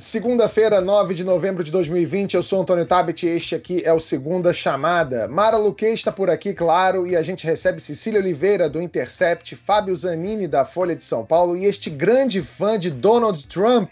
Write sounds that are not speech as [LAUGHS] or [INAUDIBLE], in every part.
Segunda-feira, 9 de novembro de 2020, eu sou Antônio Tabet e este aqui é o Segunda Chamada. Mara Luque está por aqui, claro, e a gente recebe Cecília Oliveira, do Intercept, Fábio Zanini, da Folha de São Paulo, e este grande fã de Donald Trump,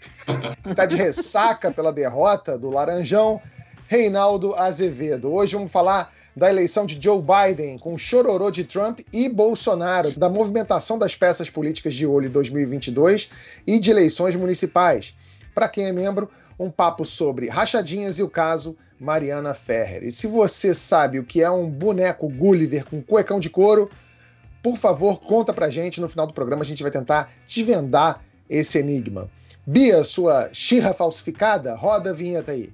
que está de ressaca [LAUGHS] pela derrota do Laranjão, Reinaldo Azevedo. Hoje vamos falar da eleição de Joe Biden, com chororô de Trump e Bolsonaro, da movimentação das peças políticas de olho em 2022 e de eleições municipais para quem é membro, um papo sobre rachadinhas e o caso Mariana Ferrer. E se você sabe o que é um boneco Gulliver com cuecão de couro, por favor, conta pra gente. No final do programa a gente vai tentar desvendar esse enigma. Bia, sua xirra falsificada, roda a vinheta aí.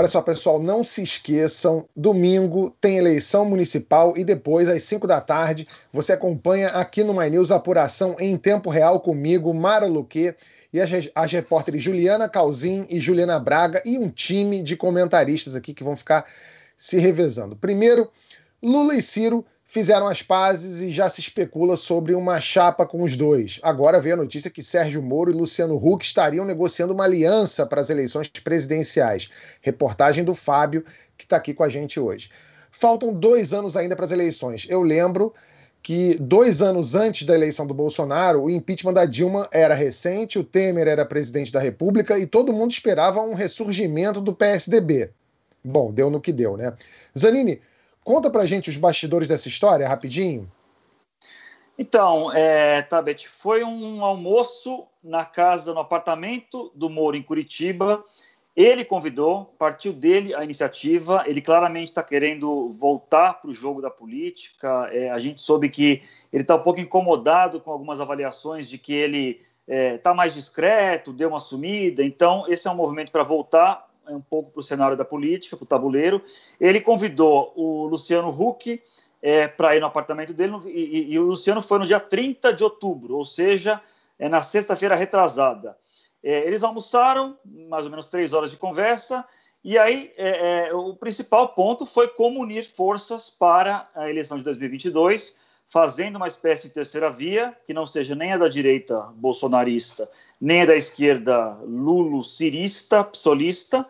Olha só, pessoal, não se esqueçam, domingo tem eleição municipal e depois, às 5 da tarde, você acompanha aqui no My News a apuração em tempo real comigo, Mara Luque, e as, as repórteres Juliana Calzin e Juliana Braga, e um time de comentaristas aqui que vão ficar se revezando. Primeiro, Lula e Ciro fizeram as pazes e já se especula sobre uma chapa com os dois. Agora veio a notícia que Sérgio Moro e Luciano Huck estariam negociando uma aliança para as eleições presidenciais. Reportagem do Fábio, que está aqui com a gente hoje. Faltam dois anos ainda para as eleições. Eu lembro que dois anos antes da eleição do Bolsonaro, o impeachment da Dilma era recente, o Temer era presidente da República e todo mundo esperava um ressurgimento do PSDB. Bom, deu no que deu, né? Zanini, Conta pra gente os bastidores dessa história, rapidinho. Então, é, Tabet, foi um almoço na casa, no apartamento do Moro, em Curitiba. Ele convidou, partiu dele a iniciativa. Ele claramente está querendo voltar para o jogo da política. É, a gente soube que ele está um pouco incomodado com algumas avaliações de que ele está é, tá mais discreto, deu uma sumida. Então, esse é um movimento para voltar um pouco para o cenário da política, para o tabuleiro. Ele convidou o Luciano Huck é, para ir no apartamento dele, e, e, e, o Luciano foi no dia 30 de outubro, ou seja, é na sexta-feira retrasada. É, eles almoçaram, mais ou menos três horas de conversa, e aí é, é o principal ponto foi como unir forças para a eleição de 2022, fazendo uma espécie de terceira via, que não seja nem a da direita bolsonarista, nem a da esquerda lulo-cirista, psolista,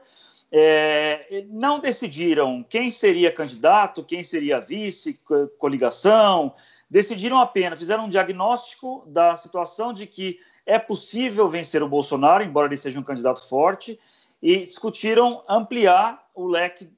é, não decidiram quem seria candidato, quem seria vice, coligação, decidiram apenas, fizeram um diagnóstico da situação de que é possível vencer o Bolsonaro, embora ele seja um candidato forte, e discutiram ampliar o leque,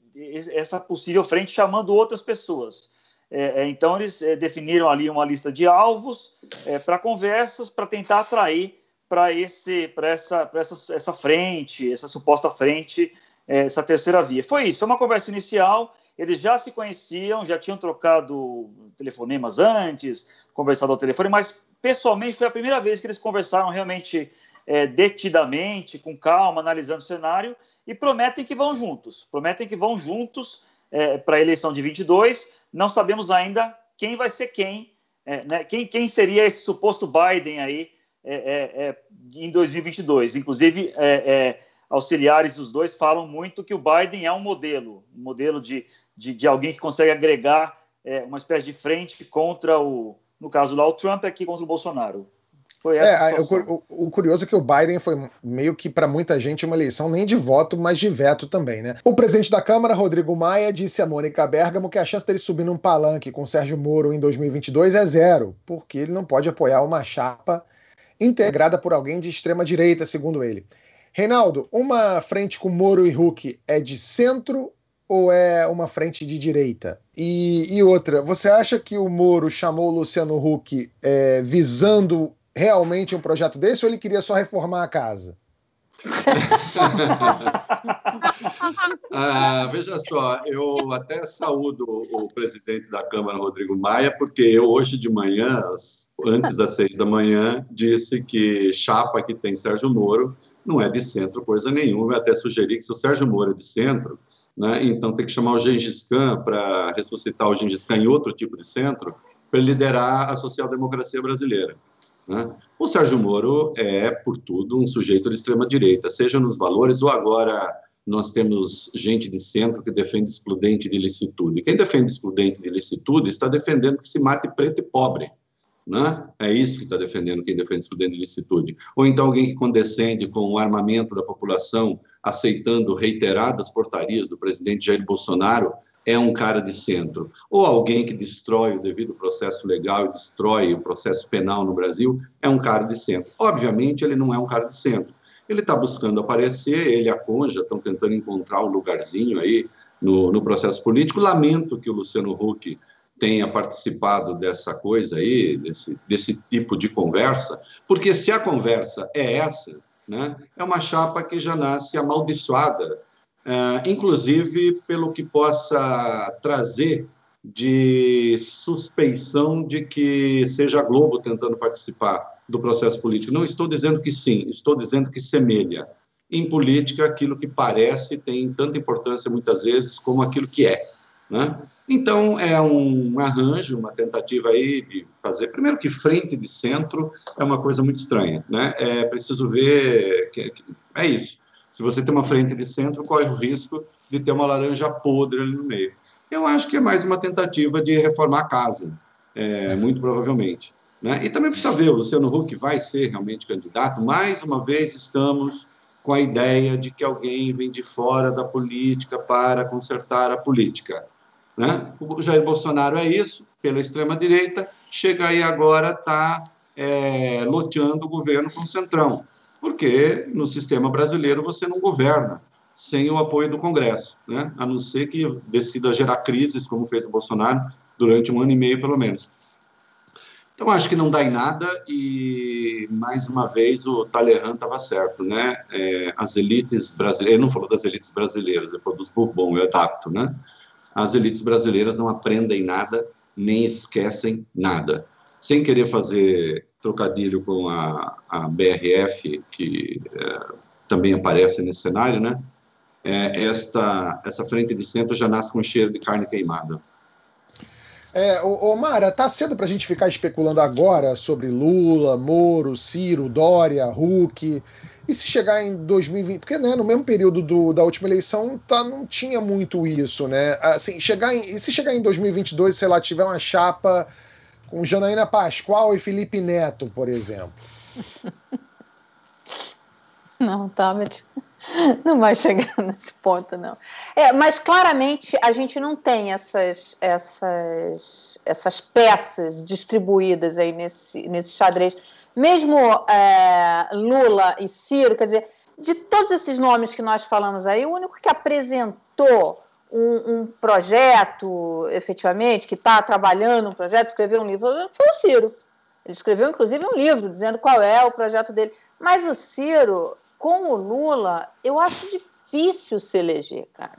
essa possível frente, chamando outras pessoas. É, é então, eles é, definiram ali uma lista de alvos é, para conversas, para tentar atrair para essa, essa, essa frente, essa suposta frente essa terceira via. Foi isso, uma conversa inicial, eles já se conheciam, já tinham trocado telefonemas antes, conversado ao telefone, mas pessoalmente foi a primeira vez que eles conversaram realmente é, detidamente, com calma, analisando o cenário, e prometem que vão juntos, prometem que vão juntos é, para a eleição de 22. Não sabemos ainda quem vai ser quem, é, né, quem, quem, seria esse suposto Biden aí é, é, é, em 2022. Inclusive, auxiliares dos dois falam muito que o Biden é um modelo, um modelo de, de, de alguém que consegue agregar é, uma espécie de frente contra o, no caso lá, o Trump aqui contra o Bolsonaro. Foi essa é, o, o, curioso é que o Biden foi meio que para muita gente uma eleição nem de voto, mas de veto também, né? O presidente da Câmara, Rodrigo Maia, disse a Mônica Bergamo que a chance dele subir num palanque com Sérgio Moro em 2022 é zero, porque ele não pode apoiar uma chapa integrada por alguém de extrema direita, segundo ele. Reinaldo, uma frente com Moro e Huck é de centro ou é uma frente de direita? E, e outra, você acha que o Moro chamou o Luciano Huck é, visando realmente um projeto desse ou ele queria só reformar a casa? [LAUGHS] ah, veja só, eu até saúdo o presidente da Câmara, Rodrigo Maia, porque eu hoje de manhã, antes das seis da manhã, disse que chapa que tem Sérgio Moro não é de centro coisa nenhuma. Eu até sugeri que se o Sérgio Moro é de centro, né, então tem que chamar o Gengis Khan para ressuscitar o Gengis Khan em outro tipo de centro, para liderar a social-democracia brasileira. Né? O Sérgio Moro é, por tudo, um sujeito de extrema-direita, seja nos valores ou agora nós temos gente de centro que defende excludente de licitude. Quem defende excludente de licitude está defendendo que se mate preto e pobre. Né? É isso que está defendendo quem defende excludente de licitude. Ou então alguém que condescende com o armamento da população, aceitando reiteradas portarias do presidente Jair Bolsonaro, é um cara de centro. Ou alguém que destrói o devido processo legal e destrói o processo penal no Brasil, é um cara de centro. Obviamente, ele não é um cara de centro ele está buscando aparecer, ele e a Conja estão tentando encontrar um lugarzinho aí no, no processo político. Lamento que o Luciano Huck tenha participado dessa coisa aí, desse, desse tipo de conversa, porque se a conversa é essa, né, é uma chapa que já nasce amaldiçoada, é, inclusive pelo que possa trazer de suspeição de que seja a Globo tentando participar do processo político. Não estou dizendo que sim, estou dizendo que semelha. Em política, aquilo que parece tem tanta importância muitas vezes como aquilo que é. Né? Então, é um arranjo, uma tentativa aí de fazer. Primeiro, que frente de centro é uma coisa muito estranha. Né? É preciso ver. Que, que, é isso. Se você tem uma frente de centro, corre o risco de ter uma laranja podre ali no meio. Eu acho que é mais uma tentativa de reformar a casa, é, muito provavelmente. Né? E também precisa ver, o Luciano Huck vai ser realmente candidato. Mais uma vez, estamos com a ideia de que alguém vem de fora da política para consertar a política. Né? O Jair Bolsonaro é isso, pela extrema-direita, chega aí agora, está é, loteando o governo com o Centrão, porque no sistema brasileiro você não governa sem o apoio do Congresso, né? a não ser que decida gerar crises, como fez o Bolsonaro, durante um ano e meio, pelo menos. Então, acho que não dá em nada e, mais uma vez, o Talleyrand estava certo, né? É, as elites brasileiras, ele não falou das elites brasileiras, ele falou dos Bourbon, eu adapto, né? As elites brasileiras não aprendem nada, nem esquecem nada. Sem querer fazer trocadilho com a, a BRF, que é, também aparece nesse cenário, né? É, esta, essa frente de centro já nasce com cheiro de carne queimada. É, ô, ô Mara, tá cedo para a gente ficar especulando agora sobre Lula, Moro, Ciro, Dória, Huck. E se chegar em 2020, porque né, no mesmo período do, da última eleição tá, não tinha muito isso, né? Assim, chegar em, e se chegar em 2022, sei lá, tiver uma chapa com Janaína Pascoal e Felipe Neto, por exemplo? [LAUGHS] Não, tá, mas [LAUGHS] não vai chegar [LAUGHS] nesse ponto, não. É, mas claramente a gente não tem essas, essas, essas peças distribuídas aí nesse, nesse xadrez. Mesmo é, Lula e Ciro, quer dizer, de todos esses nomes que nós falamos aí, o único que apresentou um, um projeto, efetivamente, que está trabalhando um projeto, escreveu um livro, foi o Ciro. Ele escreveu, inclusive, um livro dizendo qual é o projeto dele. Mas o Ciro, com o Lula, eu acho difícil se eleger, cara.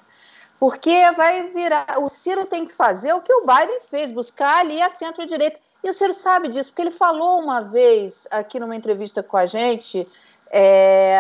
Porque vai virar. O Ciro tem que fazer o que o Biden fez, buscar ali a centro-direita. E o Ciro sabe disso, porque ele falou uma vez aqui numa entrevista com a gente. É,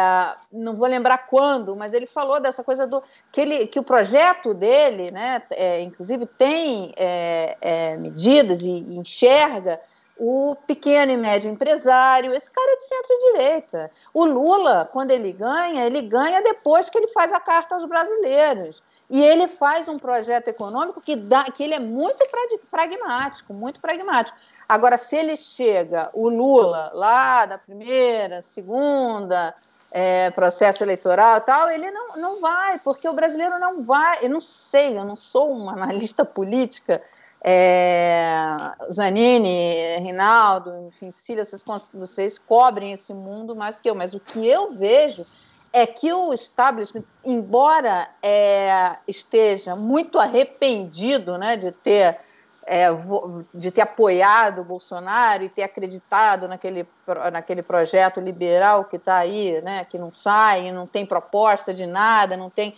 não vou lembrar quando, mas ele falou dessa coisa do que, ele, que o projeto dele, né, é, inclusive tem é, é medidas e, e enxerga o pequeno e médio empresário, esse cara é de centro-direita. O Lula, quando ele ganha, ele ganha depois que ele faz a carta aos brasileiros. E ele faz um projeto econômico que, dá, que ele é muito pragmático, muito pragmático. Agora, se ele chega, o Lula, lá da primeira, segunda, é, processo eleitoral e tal, ele não, não vai, porque o brasileiro não vai. Eu não sei, eu não sou uma [LAUGHS] analista política, é, Zanini, Rinaldo, enfim, Cília, vocês, vocês cobrem esse mundo mais que eu, mas o que eu vejo é que o establishment, embora é, esteja muito arrependido né, de, ter, é, de ter apoiado o Bolsonaro e ter acreditado naquele, naquele projeto liberal que está aí, né, que não sai, não tem proposta de nada, não tem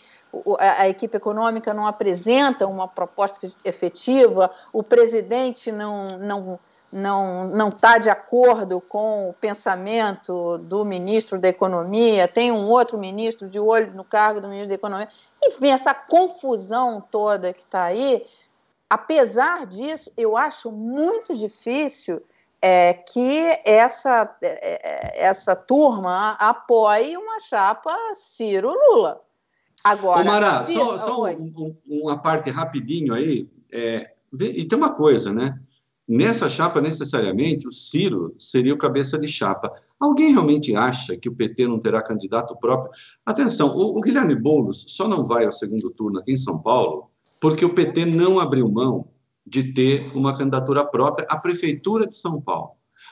a equipe econômica não apresenta uma proposta efetiva, o presidente não não não não está de acordo com o pensamento do ministro da Economia, tem um outro ministro de olho no cargo do ministro da Economia, enfim, essa confusão toda que está aí. Apesar disso, eu acho muito difícil é, que essa, é, é essa turma apoie uma chapa Ciro-Lula Agora, Ô, Mara, só, só um, uma parte rapidinho aí. É, e tem uma coisa, né? Nessa chapa, necessariamente, o Ciro seria o cabeça de chapa. Alguém realmente acha que o PT não terá candidato próprio? Atenção, o, o Guilherme Boulos só não vai ao segundo turno aqui em São Paulo porque o PT não abriu mão de ter uma candidatura própria à Prefeitura de São Paulo.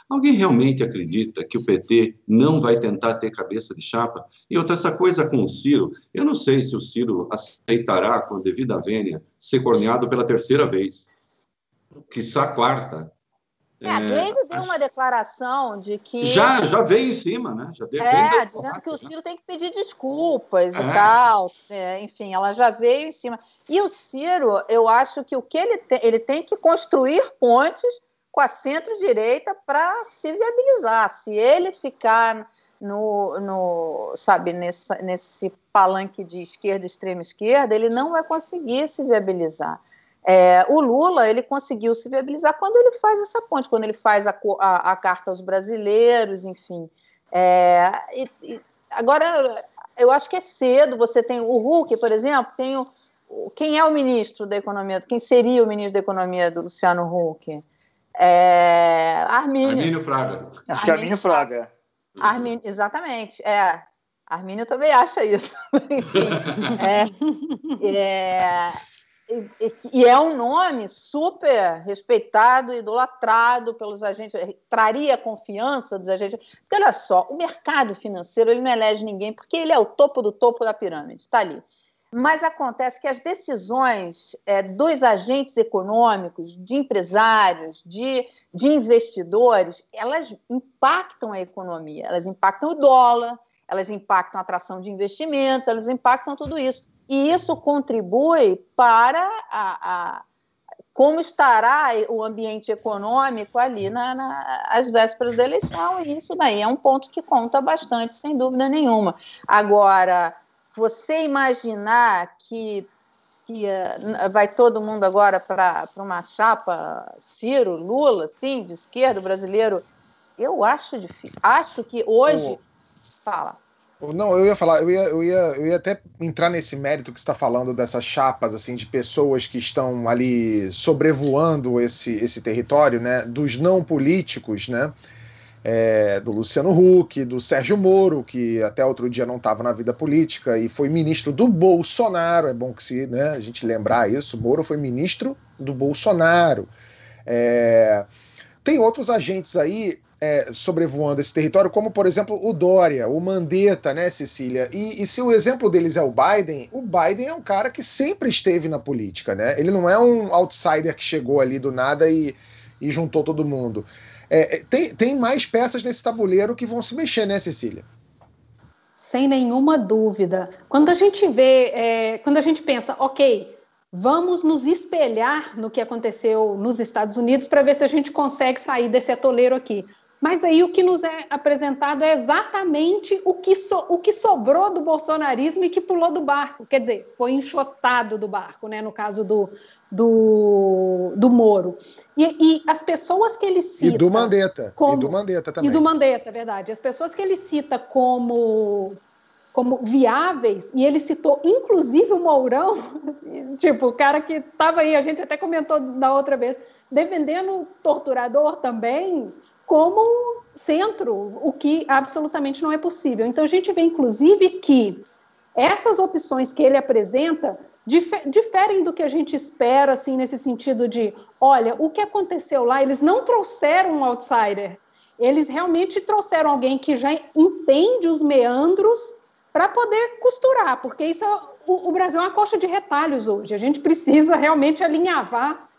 Alguém realmente acredita que o PT não vai tentar ter cabeça de chapa? E outra, essa coisa com o Ciro, eu não sei se o Ciro aceitará, com a devida vênia, ser corneado pela terceira vez. Quiçá quarta. É, a Gleisi é, deu acho... uma declaração de que. Já, já veio em cima, né? Já veio é, dizendo que o Ciro tem que pedir desculpas é. e tal. É, enfim, ela já veio em cima. E o Ciro, eu acho que o que ele tem, ele tem que construir pontes com a centro-direita para se viabilizar. Se ele ficar no, no sabe, nesse, nesse palanque de esquerda, extrema esquerda, ele não vai conseguir se viabilizar. É, o Lula ele conseguiu se viabilizar quando ele faz essa ponte, quando ele faz a, a, a carta aos brasileiros, enfim. É, e, e, agora, eu acho que é cedo. Você tem o Huck, por exemplo, tem o, quem é o ministro da Economia? Quem seria o ministro da Economia do Luciano Huck? É, Armínio. Armínio Fraga. Acho que é Armínio Fraga. Armínio, exatamente. É, Armínio também acha isso. [LAUGHS] é, é, e, é um nome super respeitado, idolatrado pelos agentes, traria confiança dos agentes. Porque olha só, o mercado financeiro ele não elege ninguém porque ele é o topo do topo da pirâmide, está ali. Mas acontece que as decisões é, dos agentes econômicos, de empresários, de, de investidores, elas impactam a economia, elas impactam o dólar, elas impactam a atração de investimentos, elas impactam tudo isso e isso contribui para a, a como estará o ambiente econômico ali na, na, às vésperas da eleição, e isso daí é um ponto que conta bastante, sem dúvida nenhuma. Agora, você imaginar que, que uh, vai todo mundo agora para uma chapa Ciro, Lula, sim, de esquerda, brasileiro, eu acho difícil. Acho que hoje. Oh. Fala. Não, eu ia falar, eu ia, eu ia, eu ia até entrar nesse mérito que está falando dessas chapas, assim, de pessoas que estão ali sobrevoando esse, esse território, né? Dos não políticos, né? É, do Luciano Huck, do Sérgio Moro, que até outro dia não estava na vida política e foi ministro do Bolsonaro. É bom que se, né, a gente lembrar isso. Moro foi ministro do Bolsonaro. É, tem outros agentes aí é, sobrevoando esse território, como por exemplo o Dória, o Mandetta, né, Cecília? E, e, se o exemplo deles é o Biden, o Biden é um cara que sempre esteve na política, né? Ele não é um outsider que chegou ali do nada e, e juntou todo mundo. É, é, tem, tem mais peças nesse tabuleiro que vão se mexer, né, Cecília? Sem nenhuma dúvida. Quando a gente vê, é, quando a gente pensa, ok, vamos nos espelhar no que aconteceu nos Estados Unidos para ver se a gente consegue sair desse atoleiro aqui. Mas aí o que nos é apresentado é exatamente o que, so, o que sobrou do bolsonarismo e que pulou do barco. Quer dizer, foi enxotado do barco, né? no caso do, do, do Moro. E, e as pessoas que ele cita. E do Mandetta. Como, e do Mandetta também. E do Mandetta, verdade. As pessoas que ele cita como como viáveis, e ele citou inclusive o Mourão, [LAUGHS] tipo, o cara que estava aí, a gente até comentou da outra vez, defendendo torturador também, como centro, o que absolutamente não é possível. Então, a gente vê, inclusive, que essas opções que ele apresenta diferem do que a gente espera, assim, nesse sentido de, olha, o que aconteceu lá, eles não trouxeram um outsider, eles realmente trouxeram alguém que já entende os meandros para poder costurar, porque isso é, o, o, Brasil é uma coxa de retalhos hoje. A gente precisa realmente alinhavar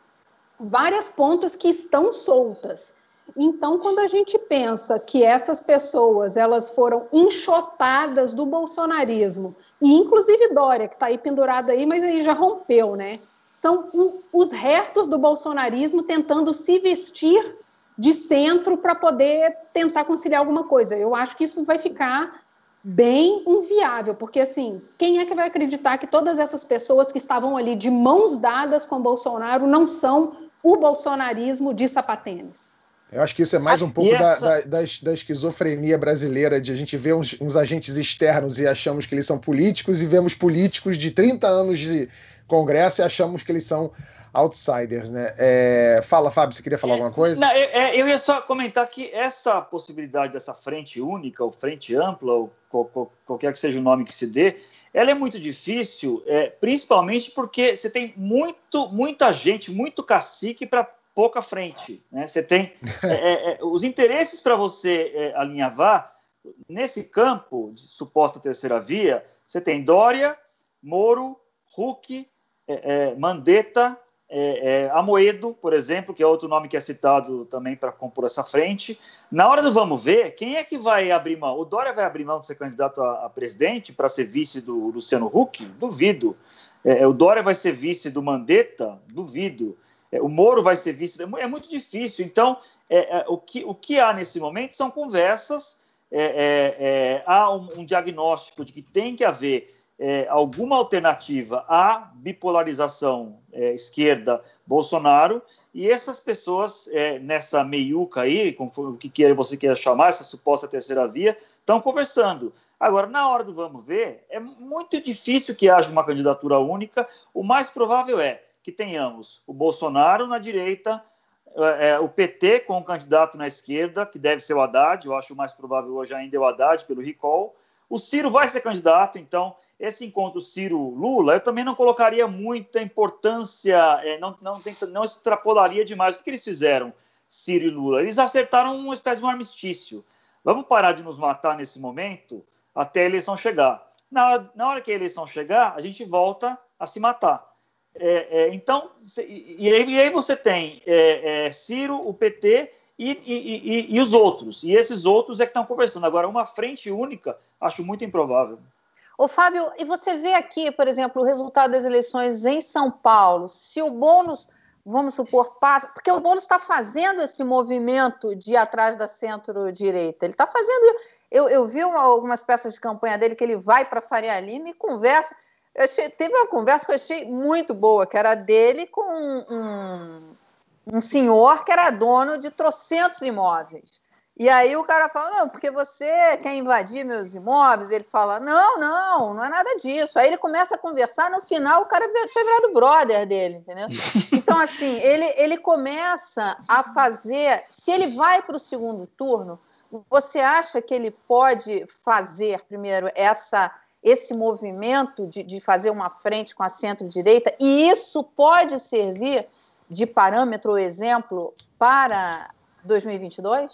várias pontas que estão soltas. Então, quando a gente pensa que essas pessoas elas foram enxotadas do bolsonarismo, e inclusive Dória, que está aí pendurada aí, mas aí já rompeu, né? São os restos do bolsonarismo tentando se vestir de centro para poder tentar conciliar alguma coisa. Eu acho que isso vai ficar bem inviável, porque assim, quem é que vai acreditar que todas essas pessoas que estavam ali de mãos dadas com Bolsonaro não são o bolsonarismo de sapatênis? Eu acho que isso é mais um pouco essa... da, da, da, esquizofrenia brasileira, de a gente ver uns, uns, agentes externos e achamos que eles são políticos, e vemos políticos de 30 anos de Congresso e achamos que eles são outsiders, né? É... Fala, Fábio, você queria falar é, alguma coisa? Não, eu, é, eu, ia só comentar que essa possibilidade dessa frente única, ou frente ampla, ou qualquer que seja o nome que se dê, ela é muito difícil, é, principalmente porque você tem muito, muita gente, muito cacique para pouca frente. Né? Você tem [LAUGHS] é, é, é, os interesses para você é, alinhavar nesse campo de suposta terceira via. Você tem Dória, Moro, Huck, é, Mandetta, Amoedo, por exemplo, que é outro nome que é citado também para compor essa frente. Na hora do vamos ver, quem é que vai abrir mão? O Dória vai abrir mão de ser candidato a, a presidente para ser vice do Luciano Huck? Duvido. o Dória vai ser vice do Mandetta? Duvido. É, o Moro vai ser visto, é, é muito difícil. Então, é, é, o, que, o que há nesse momento são conversas, é, há um, um, diagnóstico de que tem que haver alguma alternativa à bipolarização esquerda-Bolsonaro, e essas pessoas, nessa meiuca aí, como o que queira, você queira chamar, essa suposta terceira via, estão conversando. Agora, na hora do vamos ver, é muito difícil que haja uma candidatura única. O mais provável é que tenhamos o Bolsonaro na direita, é, é o PT com o candidato na esquerda, que deve ser o Haddad, eu acho mais provável hoje ainda é o Haddad, pelo recall. O Ciro vai ser candidato, então esse encontro Ciro-Lula, eu também não colocaria muita importância, é, não, não, não extrapolaria demais. O que, que eles fizeram, Ciro e Lula? Eles acertaram uma espécie de um armistício. Vamos parar de nos matar nesse momento até a eleição chegar. Na, na hora que a eleição chegar, a gente volta a se matar. É, é, então, e aí, e aí, você tem é, é Ciro, o PT e, e, e, os outros. E esses outros é que estão conversando. Agora, uma frente única, acho muito improvável. Ô, Fábio, e você vê aqui, por exemplo, o resultado das eleições em São Paulo. Se o Boulos, vamos supor, passa. Porque o Boulos está fazendo esse movimento de atrás da centro-direita. Ele está fazendo. Eu, eu vi uma, algumas peças de campanha dele que ele vai para Faria Lima e conversa. Eu achei, teve uma conversa que eu achei muito boa, que era dele com um, um senhor que era dono de trocentos imóveis. E aí o cara fala, não, porque você quer invadir meus imóveis? Ele fala, não, não, não é nada disso. Aí ele começa a conversar, no final o cara tinha virado brother dele, entendeu? [LAUGHS] Então, assim, ele, ele começa a fazer. Se ele vai para o segundo turno, você acha que ele pode fazer, primeiro, essa esse movimento de, de fazer uma frente com a centro-direita, e isso pode servir de parâmetro ou exemplo para 2022?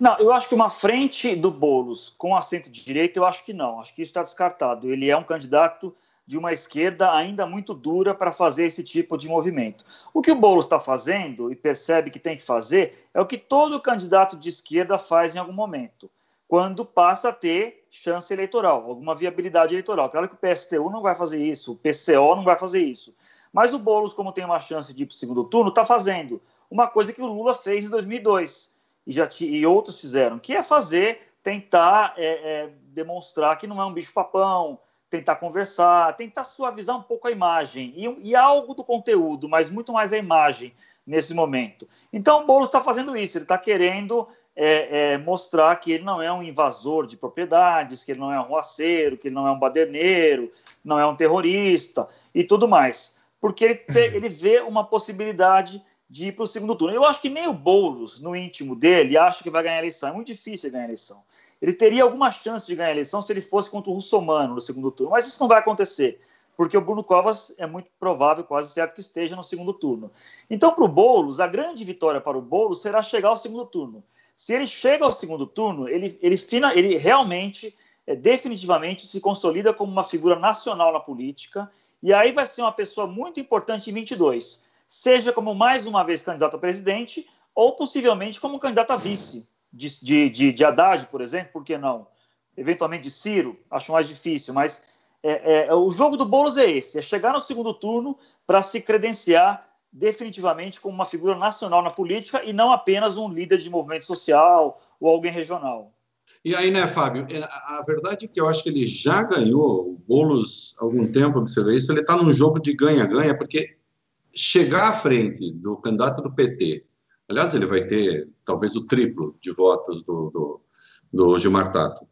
Não, eu acho que uma frente do Boulos com a centro-direita, eu acho que não. Acho que isso está descartado. Ele é um candidato de uma esquerda ainda muito dura para fazer esse tipo de movimento. O que o Boulos está fazendo e percebe que tem que fazer é o que todo candidato de esquerda faz em algum momento quando passa a ter chance eleitoral, alguma viabilidade eleitoral. Claro que o PSTU não vai fazer isso, o PCO não vai fazer isso. Mas o Boulos, como tem uma chance de ir para o segundo turno, está fazendo uma coisa que o Lula fez em 2002 e, já e outros fizeram, que é fazer, tentar é, é, demonstrar que não é um bicho-papão, tentar conversar, tentar suavizar um pouco a imagem e, e algo do conteúdo, mas muito mais a imagem nesse momento. Então o Boulos está fazendo isso, ele está querendo é, é, mostrar que ele não é um invasor de propriedades, que ele não é um roaceiro, que ele não é um baderneiro, não é um terrorista e tudo mais. Porque ele, ele vê uma possibilidade de ir para o segundo turno. Eu acho que nem o Boulos, no íntimo dele, acha que vai ganhar a eleição. É muito difícil ganhar a eleição. Ele teria alguma chance de ganhar a eleição se ele fosse contra o Russomano no segundo turno, mas isso não vai acontecer porque o Bruno Covas é muito provável, quase certo, que esteja no segundo turno. Então, para o Boulos, a grande vitória para o Boulos será chegar ao segundo turno. Se ele chega ao segundo turno, ele, ele, ele realmente, é, definitivamente, se consolida como uma figura nacional na política, e aí vai ser uma pessoa muito importante em 22, seja como mais uma vez candidato a presidente, ou possivelmente como candidato a vice de, de, de, de Haddad, por exemplo, por que não? Eventualmente de Ciro, acho mais difícil, mas é, é, o jogo do Boulos é esse: é chegar no segundo turno para se credenciar definitivamente como uma figura nacional na política e não apenas um líder de movimento social ou alguém regional. E aí, né, Fábio? É, a verdade é que eu acho que ele já ganhou o Boulos algum tempo, observei isso. Ele está num jogo de ganha-ganha, porque chegar à frente do candidato do PT Aliás, ele vai ter talvez o triplo de votos do, do, do Gilmar Tato.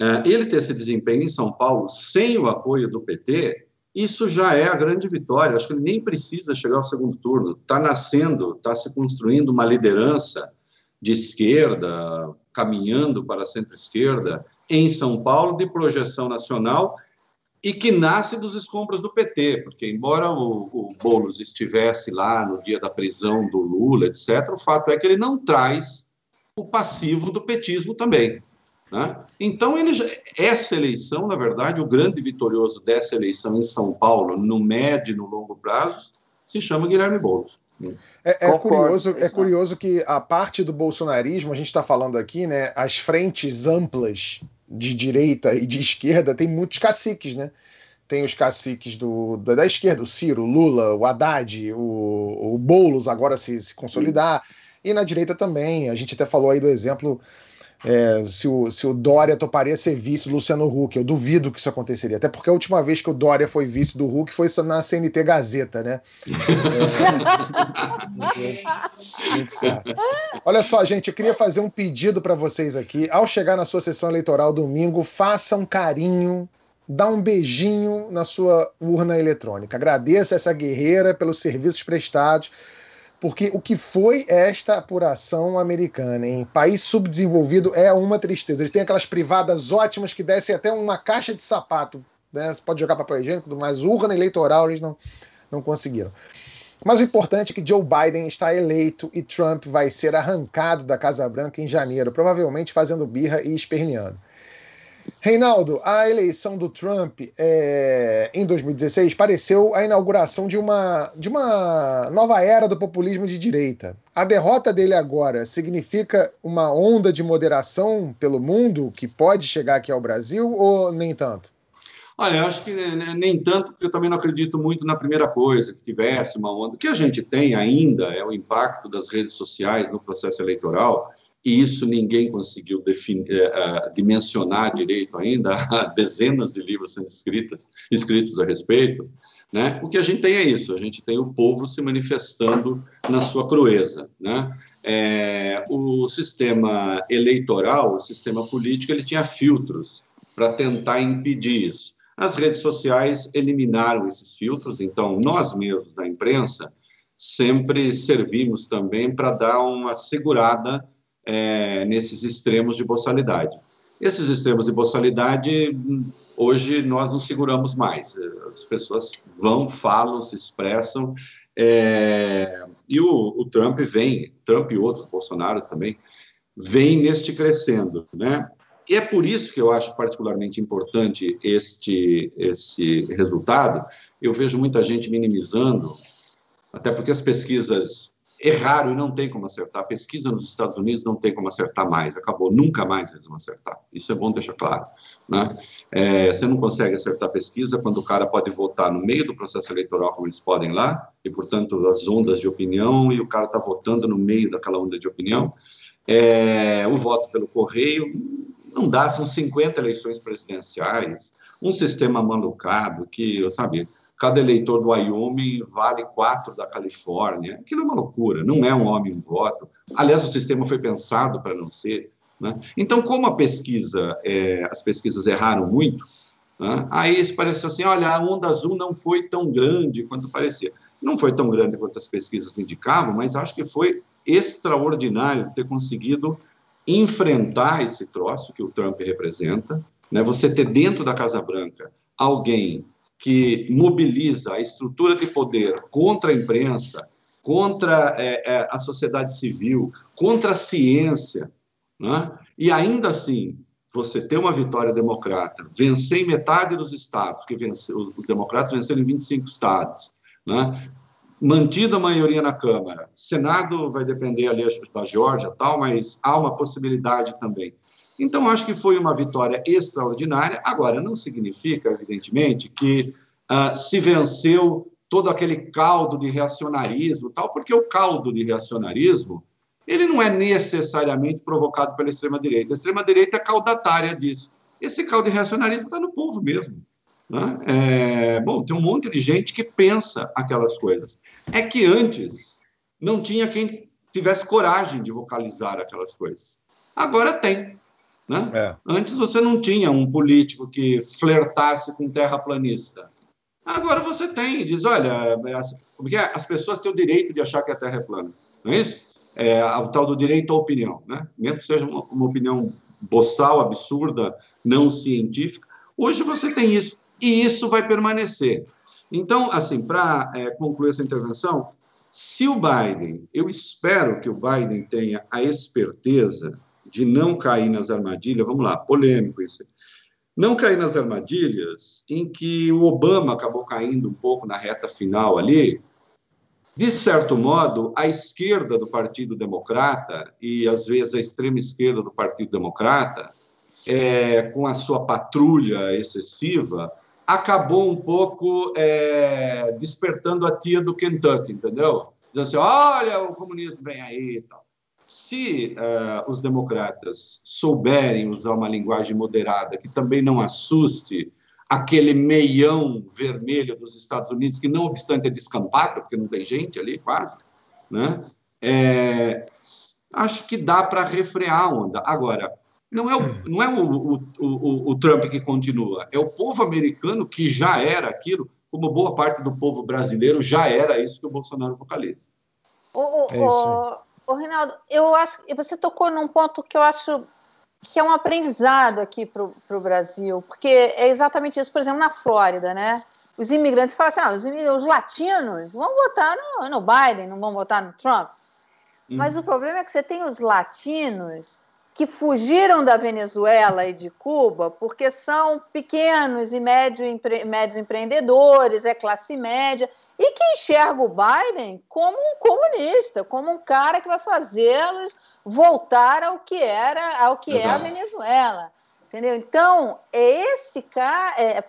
É, ele ter esse desempenho em São Paulo sem o apoio do PT, isso já é a grande vitória. Acho que ele nem precisa chegar ao segundo turno. Está nascendo, está se construindo uma liderança de esquerda, caminhando para a centro-esquerda, em São Paulo, de projeção nacional e que nasce dos escombros do PT, porque embora o, o Boulos estivesse lá no dia da prisão do Lula, etc., o fato é que ele não traz o passivo do petismo também. Né? Então, ele já, essa eleição, na verdade, o grande vitorioso dessa eleição em São Paulo, no médio e no longo prazo, se chama Guilherme Boulos. É, é curioso, é curioso que a parte do bolsonarismo, a gente está falando aqui, né? As frentes amplas de direita e de esquerda tem muitos caciques, né? Tem os caciques do, da, da esquerda, o Ciro, o Lula, o Haddad, o, o Boulos agora se, se consolidar. E na direita também. A gente até falou aí do exemplo é, se, o, se o Dória toparia ser vice do Luciano Huck. Eu duvido que isso aconteceria. Até porque a última vez que o Dória foi vice do Huck foi na CNT Gazeta, né? É, muito certo. Olha só, gente, eu queria fazer um pedido para vocês aqui. Ao chegar na sua sessão eleitoral domingo, faça um carinho dá um beijinho na sua urna eletrônica. Agradeça essa guerreira pelos serviços prestados porque o que foi esta apuração americana em país subdesenvolvido é uma tristeza. Eles têm aquelas privadas ótimas que descem até uma caixa de sapato. Né? Você pode jogar papel higiênico, mas urna eleitoral eles não, não conseguiram. Mas o importante é que Joe Biden está eleito e Trump vai ser arrancado da Casa Branca em janeiro, provavelmente fazendo birra e esperneando. Reinaldo, a eleição do Trump é, em 2016 pareceu a inauguração de uma, de uma nova era do populismo de direita. A derrota dele agora significa uma onda de moderação pelo mundo que pode chegar aqui ao Brasil ou nem tanto? Olha, eu acho que nem tanto, porque eu também não acredito muito na primeira coisa, que tivesse uma onda. O que a gente tem ainda é o impacto das redes sociais no processo eleitoral e isso ninguém conseguiu uh, dimensionar direito ainda, [LAUGHS] há dezenas de livros sendo escritos, escritos a respeito. Né? O que a gente tem é isso, a gente tem o povo se manifestando na sua crueza. Né? É, o sistema eleitoral, o sistema político, ele tinha filtros para tentar impedir isso. As redes sociais eliminaram esses filtros, então nós mesmos da imprensa sempre servimos também para dar uma segurada é, nesses extremos de boçalidade. Esses extremos de boçalidade, hoje nós não seguramos mais. As pessoas vão, falam, se expressam, é, e o, o, Trump vem, Trump e outros, Bolsonaro também, vem neste crescendo, né? E é por isso que eu acho particularmente importante este, esse resultado. Eu vejo muita gente minimizando, até porque as pesquisas erraram e não tem como acertar. A pesquisa nos Estados Unidos não tem como acertar mais, acabou, nunca mais eles vão acertar. Isso é bom deixar claro. Né? É, você não consegue acertar pesquisa quando o cara pode votar no meio do processo eleitoral, como eles podem lá, e, portanto, as ondas de opinião, e o cara está votando no meio daquela onda de opinião. É, o voto pelo correio não dá, são 50 eleições presidenciais, um sistema malucado que, sabe, cada eleitor do Wyoming vale quatro da Califórnia. Aquilo é uma loucura, não é um homem um voto. Aliás, o sistema foi pensado para não ser. Né? Então, como a pesquisa, é, as pesquisas erraram muito, né? aí parece assim, olha, a onda azul não foi tão grande quanto parecia. Não foi tão grande quanto as pesquisas indicavam, mas acho que foi extraordinário ter conseguido enfrentar esse troço que o Trump representa, né? Você ter dentro da Casa Branca alguém que mobiliza a estrutura de poder contra a imprensa, contra é, é, a sociedade civil, contra a ciência, né? e ainda assim você ter uma vitória democrata, vencer metade dos estados, que vencer, os democratas venceram em 25 estados, né? mantida a maioria na Câmara, Senado vai depender ali da Geórgia tal, mas há uma possibilidade também. Então, acho que foi uma vitória extraordinária. Agora, não significa, evidentemente, que uh, se venceu todo aquele caldo de reacionarismo, tal, porque o caldo de reacionarismo ele não é necessariamente provocado pela extrema-direita. A extrema-direita é caudatária disso. Esse caldo de reacionarismo está no povo mesmo. Né? É, bom, tem um monte de gente que pensa aquelas coisas. É que antes não tinha quem tivesse coragem de vocalizar aquelas coisas. Agora tem. Né? É. Antes você não tinha um político que flertasse com terraplanista. Agora você tem, diz, olha, as, é, é? as pessoas têm o direito de achar que a Terra é plana, não é isso? É, o tal do direito à opinião, né? mesmo que seja uma, uma opinião boçal, absurda, não científica. Hoje você tem isso, e isso vai permanecer. Então, assim, para é, concluir essa intervenção, se o Biden, eu espero que o Biden tenha a esperteza de não cair nas armadilhas, vamos lá, polêmico isso, não cair nas armadilhas em que o Obama acabou caindo um pouco na reta final ali, de certo modo, a esquerda do Partido Democrata e às vezes a extrema esquerda do Partido Democrata, é, com a sua patrulha excessiva, acabou um pouco é, despertando a tia do Kentucky, entendeu? Dizendo assim, olha, o comunismo vem aí e tal. Se uh, os democratas souberem usar uma linguagem moderada que também não assuste aquele meião vermelho dos Estados Unidos, que não obstante é descampado, porque não tem gente ali quase, né? É, acho que dá para refrear a onda. Agora, não é, o, não é o, o, o, o Trump que continua, é o povo americano que já era aquilo, como boa parte do povo brasileiro já era isso que o Bolsonaro vocaliza. O, é o, o, Rinaldo, eu acho que você tocou num ponto que eu acho que é um aprendizado aqui para o Brasil, porque é exatamente isso, por exemplo, na Flórida, né? Os imigrantes falam assim: ah, os, os latinos vão votar no, no, Biden, não vão votar no Trump. Mas o problema é que você tem os latinos que fugiram da Venezuela e de Cuba porque são pequenos e médio, empre, médios empreendedores, é classe média, e que enxerga o Biden como um comunista, como um cara que vai fazê-los voltar ao que era, ao que Exato. é a Venezuela. Entendeu? Então, é esse cara. É,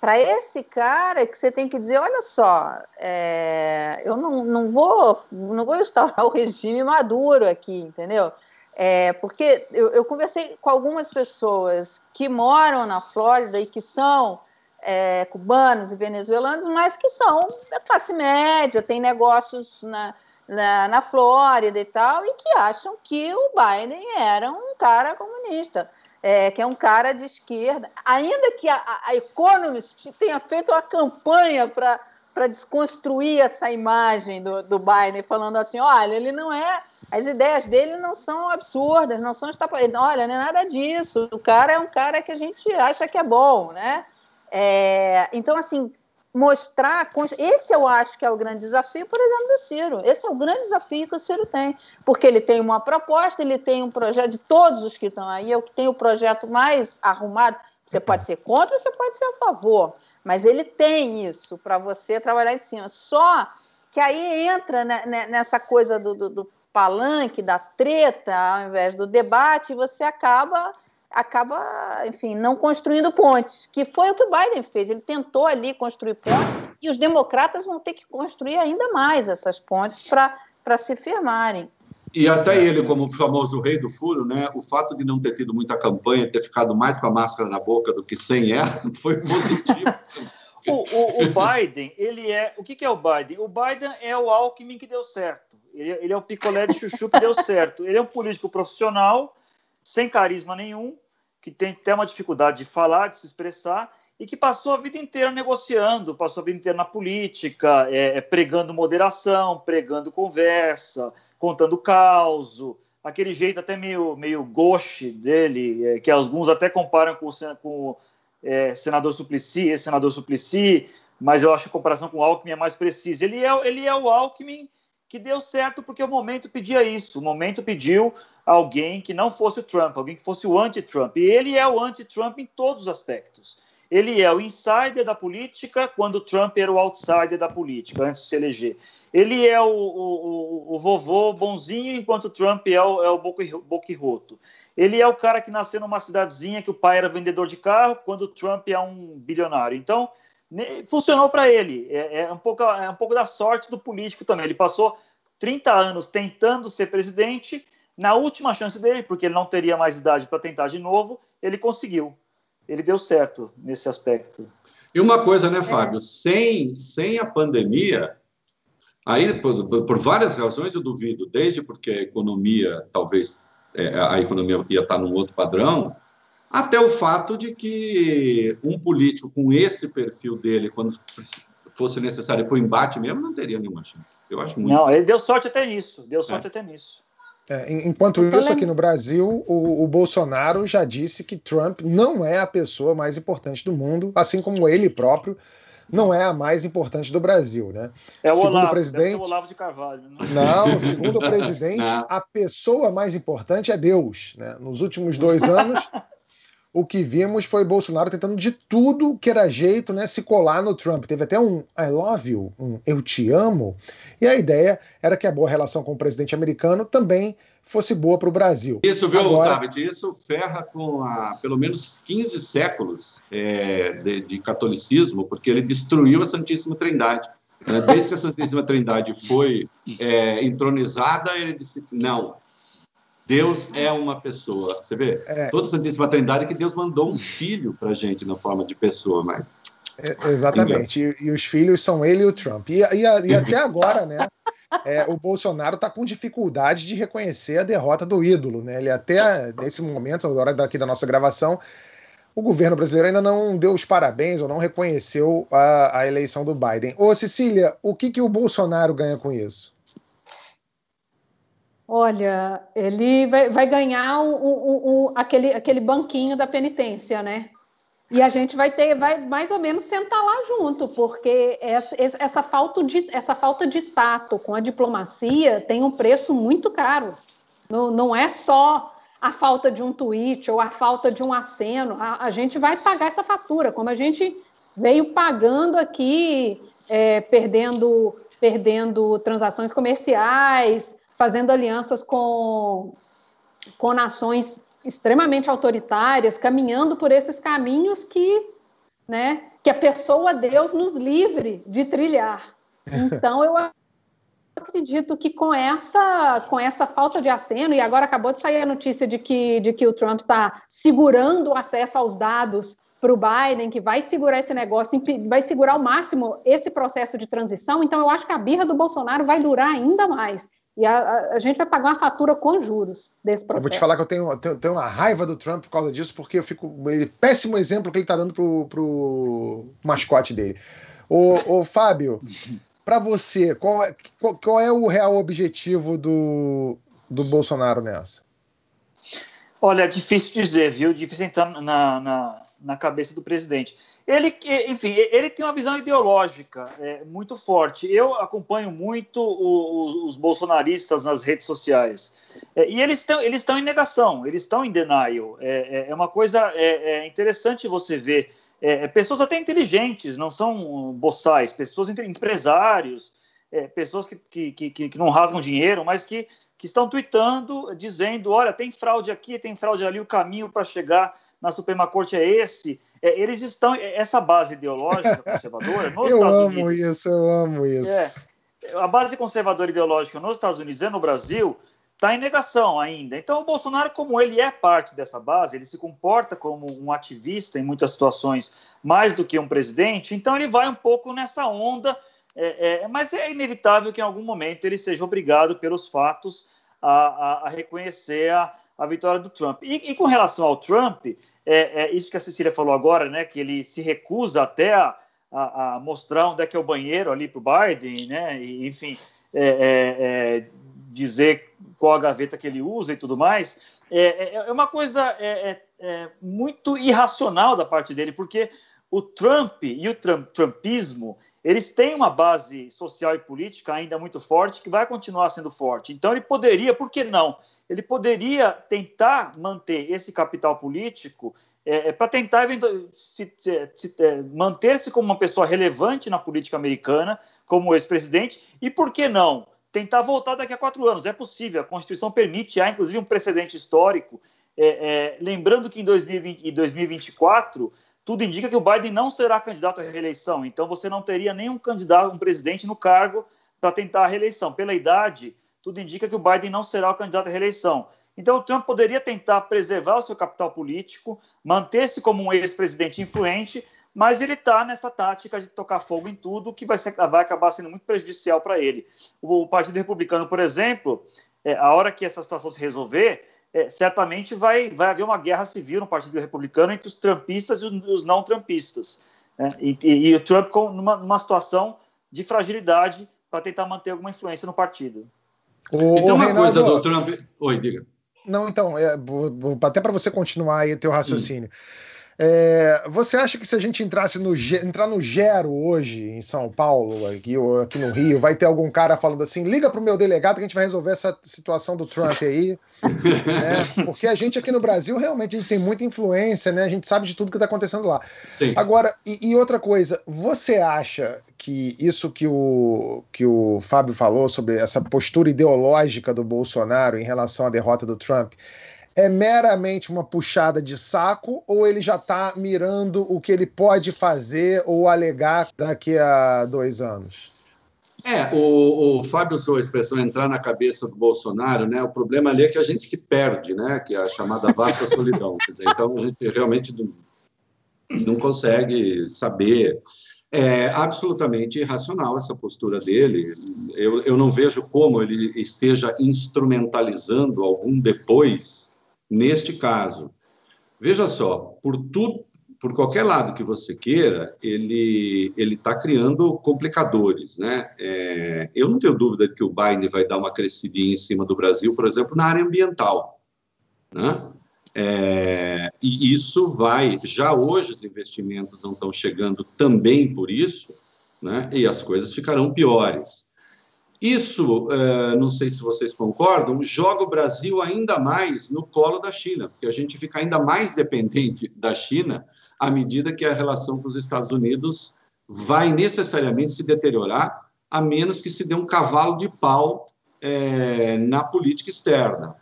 para esse cara que você tem que dizer, olha só, é, eu não, não, vou, não vou instaurar o regime maduro aqui, entendeu? É, porque eu, eu, conversei com algumas pessoas que moram na Flórida e que são é, cubanos e venezuelanos, mas que são da classe média, têm negócios na, na, na, Flórida e tal, e que acham que o Biden era um cara comunista, é, que é um cara de esquerda. Ainda que a, a Economist tenha feito uma campanha para desconstruir essa imagem do, do Biden, falando assim: olha, ele não é as ideias dele não são absurdas, não são Olha, não é nada disso. O cara é um cara que a gente acha que é bom, né? É, então, assim, mostrar. Esse eu acho que é o grande desafio, por exemplo, do Ciro. Esse é o grande desafio que o Ciro tem. Porque ele tem uma proposta, ele tem um projeto de todos os que estão aí, o que tem o projeto mais arrumado. Você pode ser contra, você pode ser a favor. Mas ele tem isso para você trabalhar em cima. Só que aí entra nessa coisa do, do, do palanque da treta ao invés do debate, você acaba acaba, enfim, não construindo pontes, que foi o que o Biden fez. Ele tentou ali construir pontes e os democratas vão ter que construir ainda mais essas pontes para se firmarem. E até ele, como o famoso rei do furo, né? O fato de não ter tido muita campanha, ter ficado mais com a máscara na boca do que sem ela, [LAUGHS] foi positivo. [LAUGHS] o, o, o, Biden, ele é. O que, que é o Biden? O Biden é o Alckmin que deu certo. Ele, ele é o picolé de chuchu que deu certo. Ele é um político profissional, sem carisma nenhum, que tem até uma dificuldade de falar, de se expressar, e que passou a vida inteira negociando, passou a vida inteira na política, é, é pregando moderação, pregando conversa, contando caos, aquele jeito até meio, meio gauche dele, é, que alguns até comparam com, com é, senador Suplicy, senador Suplicy, mas eu acho que a comparação com o Alckmin é mais precisa. Ele é, ele é o Alckmin que deu certo porque o momento pedia isso. O momento pediu alguém que não fosse o Trump, alguém que fosse o anti-Trump. E ele é o anti-Trump em todos os aspectos. Ele é o insider da política quando o Trump era o outsider da política, antes de se eleger. Ele é o, o, o vovô bonzinho, enquanto o Trump é o, é o boquirroto. Ele é o cara que nasceu numa cidadezinha que o pai era vendedor de carro, quando o Trump é um bilionário. Então, funcionou para ele. É, é, um pouco, é um pouco da sorte do político também. Ele passou 30 anos tentando ser presidente. Na última chance dele, porque ele não teria mais idade para tentar de novo, ele conseguiu. Ele deu certo nesse aspecto. E uma coisa, né, Fábio? Sem, sem a pandemia, Aí, por, por, várias razões, eu duvido, desde porque a economia, talvez é, a economia ia estar num outro padrão, até o fato de que um político com esse perfil dele, quando fosse necessário para o embate mesmo, não teria nenhuma chance. Eu acho muito. Não, ele deu sorte até nisso. Deu sorte é. até nisso. É, enquanto isso, aqui no Brasil, o, o, Bolsonaro já disse que Trump não é a pessoa mais importante do mundo, assim como ele próprio não é a mais importante do Brasil, né? É o segundo Olavo, o presidente, o Olavo de Carvalho. Né? Não, [LAUGHS] segundo o presidente, a pessoa mais importante é Deus. Né? Nos últimos dois [LAUGHS] anos, o que vimos foi Bolsonaro tentando de tudo que era jeito, né, se colar no Trump. Teve até um I love you, um eu te amo. E a ideia era que a boa relação com o presidente americano também fosse boa para o Brasil. Isso, viu, Agora... Isso ferra com a, pelo menos 15 séculos é, de, de, catolicismo, porque ele destruiu a Santíssima Trindade. Né? Desde que a Santíssima Trindade foi é, entronizada, ele disse: não, Deus é uma pessoa. Você vê, é. toda a Santíssima Trindade que Deus mandou um filho para gente na forma de pessoa, mas. É, exatamente. E, e, os filhos são ele e o Trump. E, e, e [LAUGHS] até agora, né? É, o Bolsonaro está com dificuldade de reconhecer a derrota do ídolo, né? Ele até nesse momento, na hora daqui da nossa gravação, o governo brasileiro ainda não deu os parabéns ou não reconheceu a, a eleição do Biden. Ô, Cecília, o que, que o Bolsonaro ganha com isso? Olha, ele vai, vai ganhar o, o, o, aquele, aquele banquinho da penitência, né? E a gente vai ter, vai mais ou menos sentar lá junto, porque essa, essa, falta, de, essa falta de tato com a diplomacia tem um preço muito caro. Não, não é só a falta de um tweet ou a falta de um aceno, a, a gente vai pagar essa fatura, como a gente veio pagando aqui, é, perdendo, perdendo transações comerciais, fazendo alianças com, com nações extremamente autoritárias, caminhando por esses caminhos que, né, que a pessoa Deus nos livre de trilhar. Então eu acredito que com essa com essa falta de aceno e agora acabou de sair a notícia de que de que o Trump está segurando o acesso aos dados para o Biden, que vai segurar esse negócio, vai segurar ao máximo esse processo de transição. Então eu acho que a birra do Bolsonaro vai durar ainda mais. E a, a, a, gente vai pagar uma fatura com juros desse processo. Eu vou te falar que eu tenho, tenho, tenho, uma raiva do Trump por causa disso, porque eu fico. Péssimo exemplo que ele está dando pro, pro mascote dele. Ô, ô [LAUGHS] Fábio, para você, qual é, qual, qual, é o real objetivo do, do Bolsonaro nessa? Olha, é difícil dizer, viu? Difícil entrar na, na, na cabeça do presidente. Ele, enfim, ele tem uma visão ideológica é, muito forte. Eu acompanho muito os, os bolsonaristas nas redes sociais. É, e eles estão eles estão em negação, eles estão em denial. É, é, é uma coisa é, é interessante você ver. pessoas até inteligentes, não são boçais, pessoas empresários, pessoas que, que, que, que não rasgam dinheiro, mas que, que estão tweetando, dizendo: olha, tem fraude aqui, tem fraude ali, o caminho para chegar na Suprema Corte é esse. É, eles estão, é, essa base ideológica [LAUGHS] conservadora nos eu Estados amo isso, eu amo isso. É, a base conservadora ideológica nos Estados Unidos e no Brasil está em negação ainda. Então, o Bolsonaro, como ele é parte dessa base, ele se comporta como um ativista em muitas situações, mais do que um presidente, então ele vai um pouco nessa onda, é, é, mas é inevitável que em algum momento ele seja obrigado pelos fatos a, a, a reconhecer a, a vitória do Trump. E, e com relação ao Trump, é, é, isso que a Cecília falou agora, né, que ele se recusa até a, a, a mostrar onde é que é o banheiro ali para o Biden, né, e, enfim, é, é, é, dizer qual a gaveta que ele usa e tudo mais, é, é uma coisa muito irracional da parte dele, porque o Trump e o Trump, Trumpismo, eles têm uma base social e política ainda muito forte, que vai continuar sendo forte. Então ele poderia, por que não, ele poderia tentar manter esse capital político é, é para tentar é, manter-se como uma pessoa relevante na política americana, como ex-presidente, e por que não tentar voltar daqui a quatro anos? É possível, a Constituição permite, há inclusive um precedente histórico. É, é lembrando que em 2020, 2024 tudo indica que o Biden não será candidato à reeleição, então você não teria nenhum candidato, um presidente no cargo para tentar a reeleição. Pela idade, tudo indica que o Biden não será o candidato à reeleição. Então, o Trump poderia tentar preservar o seu capital político, manter-se como um ex-presidente influente, mas ele está nessa tática de tocar fogo em tudo, que vai, ser, vai acabar sendo muito prejudicial para ele. O, Partido Republicano, por exemplo, é, a hora que essa situação se resolver, é, certamente vai, vai haver uma guerra civil no Partido Republicano entre os trumpistas e os, os não trumpistas. Né? E, e, e, o Trump com, numa, numa situação de fragilidade para tentar manter alguma influência no partido. O, então, uma Reinaldo... coisa do Trump. Oi, diga. Não, então, é, até para você continuar aí teu raciocínio. Hum. É, você acha que se a gente entrasse no entrar no Gero hoje em São Paulo, aqui, ou aqui no Rio, vai ter algum cara falando assim: liga pro meu delegado que a gente vai resolver essa situação do Trump aí? né? [LAUGHS] Porque a gente aqui no Brasil realmente a gente tem muita influência, né? A gente sabe de tudo que está acontecendo lá. Sim. Agora, e, e, outra coisa, você acha que isso que o, que o Fábio falou sobre essa postura ideológica do Bolsonaro em relação à derrota do Trump? É meramente uma puxada de saco ou ele já está mirando o que ele pode fazer ou alegar daqui a dois anos? É, o, o Fábio usou a expressão entrar na cabeça do Bolsonaro, né? O problema ali é que a gente se perde, né? Que é a chamada vasta solidão. Dizer, então a gente realmente não, não consegue saber. É absolutamente irracional essa postura dele. Eu, eu não vejo como ele esteja instrumentalizando algum depois neste caso. Veja só, por tudo, por qualquer lado que você queira, ele ele está criando complicadores, né? É, eu não tenho dúvida de que o Biden vai dar uma crescidinha em cima do Brasil, por exemplo, na área ambiental, né? É, e isso vai. Já hoje os investimentos não estão chegando também por isso, né? E as coisas ficarão piores. Isso, é, não sei se vocês concordam, joga o Brasil ainda mais no colo da China, porque a gente fica ainda mais dependente da China à medida que a relação com os Estados Unidos vai necessariamente se deteriorar, a menos que se dê um cavalo de pau é, na política externa.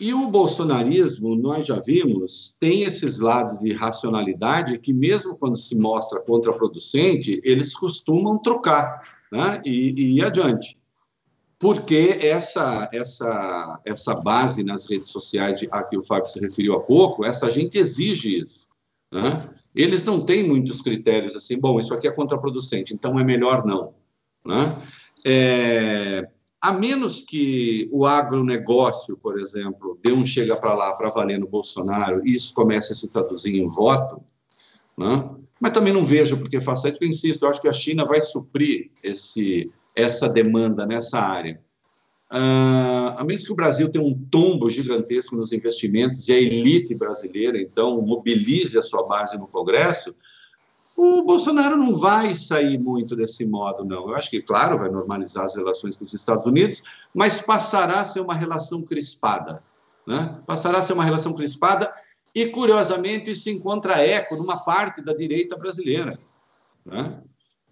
E o bolsonarismo, nós já vimos, tem esses lados de racionalidade que, mesmo quando se mostra contraproducente, eles costumam trocar né? e, e adiante. Porque essa, essa, essa base nas redes sociais a que o Fábio se referiu há pouco, essa gente exige isso. Né? Eles não têm muitos critérios assim, bom, isso aqui é contraproducente, então é melhor não. Né? É, a menos que o agronegócio, por exemplo, dê um chega para lá para valer no Bolsonaro e isso comece a se traduzir em voto, né? Mas também não vejo porque faça isso, eu insisto, eu acho que a China vai suprir esse, essa demanda nessa área. Uh, a menos que o Brasil tenha um tombo gigantesco nos investimentos e a elite brasileira, então, mobilize a sua base no Congresso, o Bolsonaro não vai sair muito desse modo, não. Eu acho que, claro, vai normalizar as relações com os Estados Unidos, mas passará a ser uma relação crispada. Né? Passará a ser uma relação crispada e, curiosamente, isso encontra eco numa parte da direita brasileira. Né?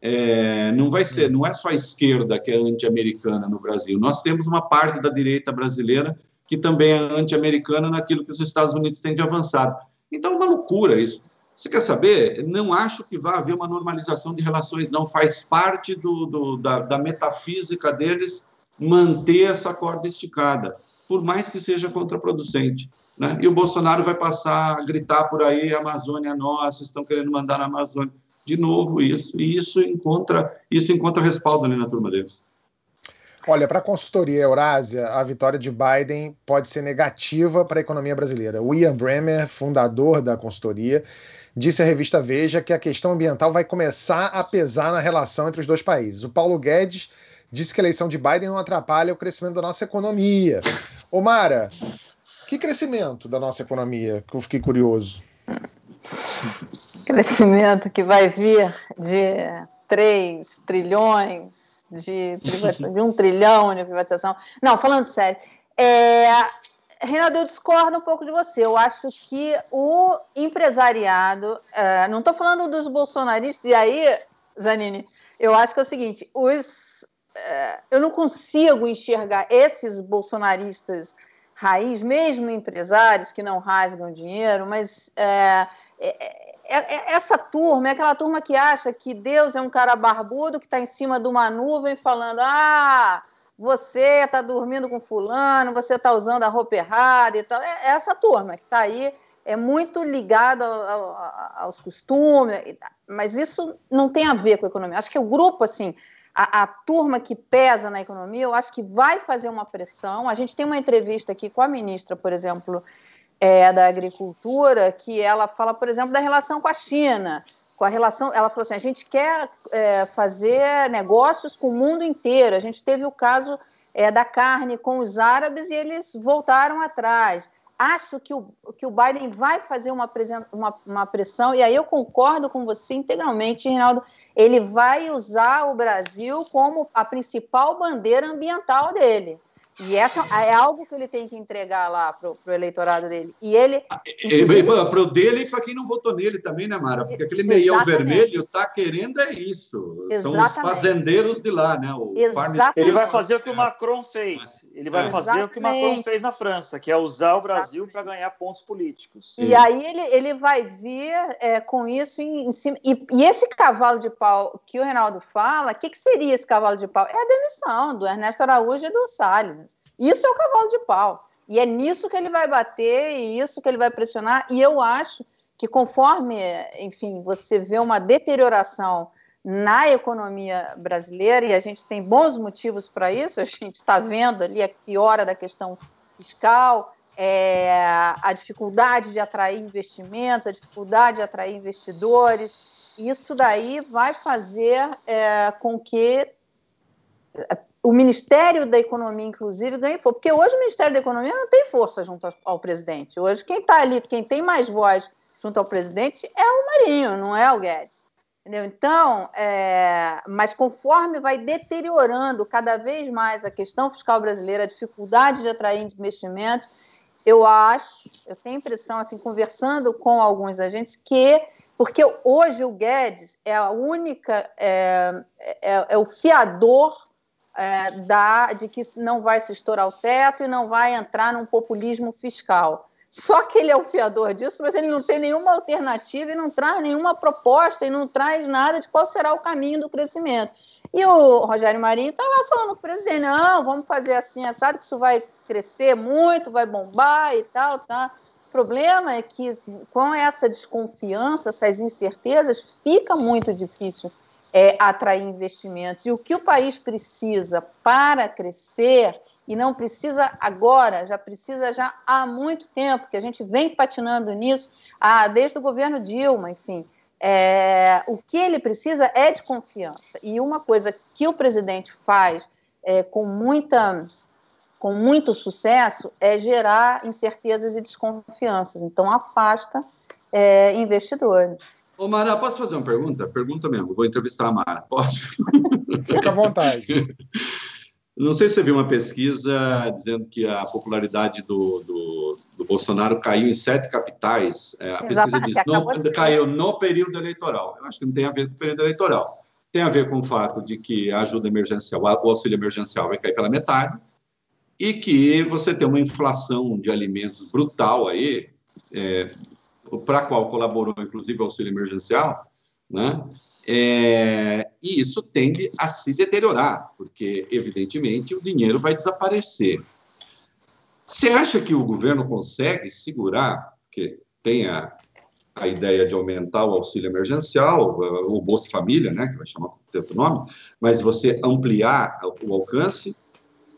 É, não vai ser, não é só a esquerda que é anti-americana no Brasil. Nós temos uma parte da direita brasileira que também é anti-americana naquilo que os Estados Unidos têm de avançado. Então, é uma loucura isso. Você quer saber? Não acho que vá haver uma normalização de relações, não. Faz parte do, do da, da metafísica deles manter essa corda esticada, por mais que seja contraproducente. Né? E o Bolsonaro vai passar a gritar por aí, Amazônia é nossa, estão querendo mandar na Amazônia. De novo isso. E isso encontra, isso encontra respaldo ali na turma deles. Olha, para a consultoria Eurásia, a vitória de Biden pode ser negativa para a economia brasileira. Ian Bremer, fundador da consultoria, disse à revista Veja que a questão ambiental vai começar a pesar na relação entre os dois países. O Paulo Guedes disse que a eleição de Biden não atrapalha o crescimento da nossa economia. Omara, que crescimento da nossa economia? Que eu fiquei curioso. Crescimento que vai vir de 3 trilhões, de, de um trilhão de privatização. Não, falando sério. É, Reinaldo, eu discordo um pouco de você. Eu acho que o empresariado, é, não estou falando dos bolsonaristas, e aí, Zanini, eu acho que é o seguinte: os, eu não consigo enxergar esses bolsonaristas raiz, mesmo empresários que não rasgam dinheiro, mas é, é, é, é, essa turma é aquela turma que acha que Deus é um cara barbudo que está em cima de uma nuvem falando: ah, você está dormindo com fulano, você está usando a roupa errada e tal. É essa turma que está aí é muito ligado ao, ao, aos costumes, mas isso não tem a ver com a economia. Acho que o grupo, assim, a, a, turma que pesa na economia, eu acho que vai fazer uma pressão. A gente tem uma entrevista aqui com a ministra, por exemplo, é, da Agricultura, que ela fala, por exemplo, da relação com a China. Com a relação, ela falou assim: a gente quer é, fazer negócios com o mundo inteiro. A gente teve o caso é, da carne com os árabes e eles voltaram atrás acho que o, que o Biden vai fazer uma, uma, uma, pressão, e aí eu concordo com você integralmente, Reinaldo. Ele vai usar o Brasil como a principal bandeira ambiental dele. E essa é algo que ele tem que entregar lá para o eleitorado dele. E ele. Inclusive... Para o dele e para quem não votou nele também, né, Mara? Porque aquele meião Exatamente. vermelho está querendo é isso. Exatamente. São os fazendeiros de lá, né? O ele vai fazer o que o Macron fez. Ele vai fazer Exatamente. o que o Macron fez na França, que é usar o Brasil para ganhar pontos políticos. E Sim. aí ele, ele vai vir é, com isso em, em cima. E, e, esse cavalo de pau que o Reinaldo fala, o que, que seria esse cavalo de pau? É a demissão do Ernesto Araújo e do Salles. Isso é o cavalo de pau. E é nisso que ele vai bater, e isso que ele vai pressionar. E eu acho que conforme, enfim, você vê uma deterioração na economia brasileira, e a gente tem bons motivos para isso, a gente está vendo ali a piora da questão fiscal, é, a dificuldade de atrair investimentos, a dificuldade de atrair investidores, isso daí vai fazer é, com que o Ministério da Economia, inclusive, ganhe força. Porque hoje o Ministério da Economia não tem força junto ao presidente. Hoje, quem está ali, quem tem mais voz junto ao presidente é o Marinho, não é o Guedes. Entendeu? Então, é... mas conforme vai deteriorando cada vez mais a questão fiscal brasileira, a dificuldade de atrair investimentos, eu acho, eu tenho impressão, assim, conversando com alguns agentes, que porque hoje o Guedes é a única, é, é, é o fiador é, da, de que não vai se estourar o teto e não vai entrar num populismo fiscal. Só que ele é o fiador disso, mas ele não tem nenhuma alternativa e não traz nenhuma proposta e não traz nada de qual será o caminho do crescimento. E o Rogério Marinho está lá falando com o presidente: não, vamos fazer assim, assado, que isso vai crescer muito, vai bombar e tal, tá? O problema é que com essa desconfiança, essas incertezas, fica muito difícil é, atrair investimentos. E o que o país precisa para crescer, e não precisa agora, já precisa já há muito tempo, que a gente vem patinando nisso, ah, desde o governo Dilma, enfim. É, o que ele precisa é de confiança. E uma coisa que o presidente faz é, com muita com muito sucesso é gerar incertezas e desconfianças. Então afasta é, investidores. Ô, Mara, posso fazer uma pergunta? Pergunta mesmo, vou entrevistar a Mara, posso? Fica à vontade. [LAUGHS] Não sei se você viu uma pesquisa dizendo que a popularidade do, do, do Bolsonaro caiu em sete capitais. É, a pesquisa diz no, caiu no período eleitoral. Eu acho que não tem a ver com o período eleitoral. Tem a ver com o fato de que a ajuda emergencial, o auxílio emergencial vai cair pela metade e que você tem uma inflação de alimentos brutal aí, é, para a qual colaborou, inclusive, o auxílio emergencial, né? É, e isso tende a se deteriorar, porque, evidentemente, o dinheiro vai desaparecer. Você acha que o governo consegue segurar, que tem a, a ideia de aumentar o auxílio emergencial, o Bolsa Família, né, que vai chamar com outro nome, mas você ampliar o alcance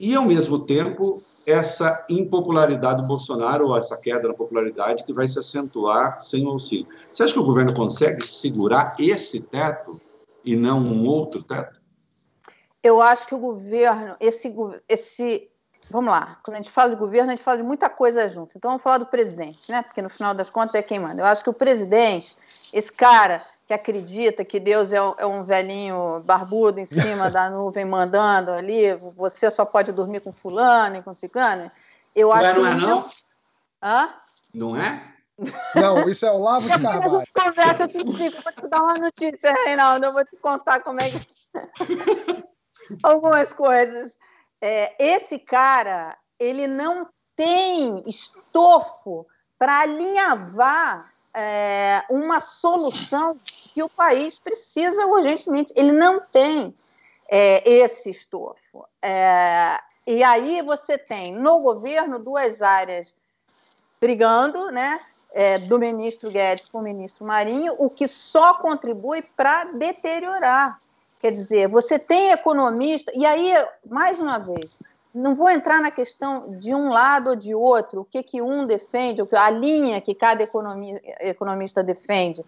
e, ao mesmo tempo, essa impopularidade do Bolsonaro, ou essa queda na popularidade, que vai se acentuar sem o auxílio. Você acha que o governo consegue segurar esse teto e não um outro teto? Eu acho que o governo, esse, esse, vamos lá, quando a gente fala de governo, a gente fala de muita coisa junto. Então vamos falar do presidente, né? Porque no final das contas é quem manda. Eu acho que o presidente, esse cara que acredita que Deus é um, é um velhinho barbudo em cima [LAUGHS] da nuvem mandando ali, você só pode dormir com fulano e com ciclano. Eu não acho é, não é não? Hã? Não é? Não, isso é o Lavo de Carvalho. A gente conversa, eu te explico, vou te dar uma notícia, Reinaldo, eu vou te contar como é que... [LAUGHS] Algumas coisas. É, esse cara, ele não tem estofo para alinhavar é, uma solução que o país precisa urgentemente. Ele não tem é, esse estofo. É, e aí você tem no governo duas áreas brigando, né? é, do ministro Guedes com o ministro Marinho, o que só contribui para deteriorar. Quer dizer, você tem economista, e aí, mais uma vez, não vou entrar na questão de um lado ou de outro, o que, que um defende, a linha que cada economista defende.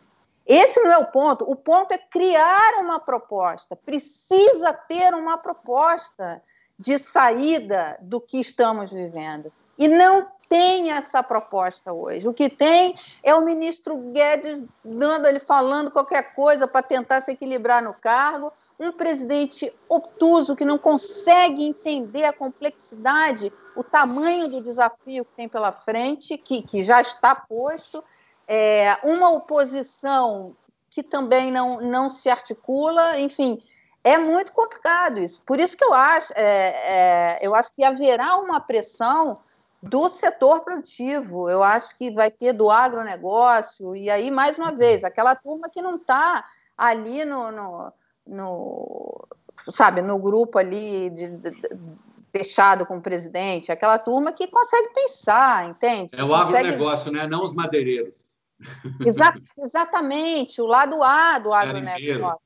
Esse não é o ponto. O ponto é criar uma proposta. Precisa ter uma proposta de saída do que estamos vivendo. E não tem essa proposta hoje. O que tem é o ministro Guedes dando ele falando qualquer coisa para tentar se equilibrar no cargo, um presidente obtuso que não consegue entender a complexidade, o tamanho do desafio que tem pela frente, que, que já está posto, é, uma oposição que também não, não se articula, enfim, é muito complicado isso. Por isso que eu acho, é, é, eu acho que haverá uma pressão do setor produtivo, eu acho que vai ter do agronegócio, e aí, mais uma vez, aquela turma que não está ali no, no, no, sabe, no grupo ali de, de, de, fechado com o presidente, aquela turma que consegue pensar, entende? É o agronegócio, consegue... né? Não os madeireiros. Exa exatamente, o lado A do agronegócio.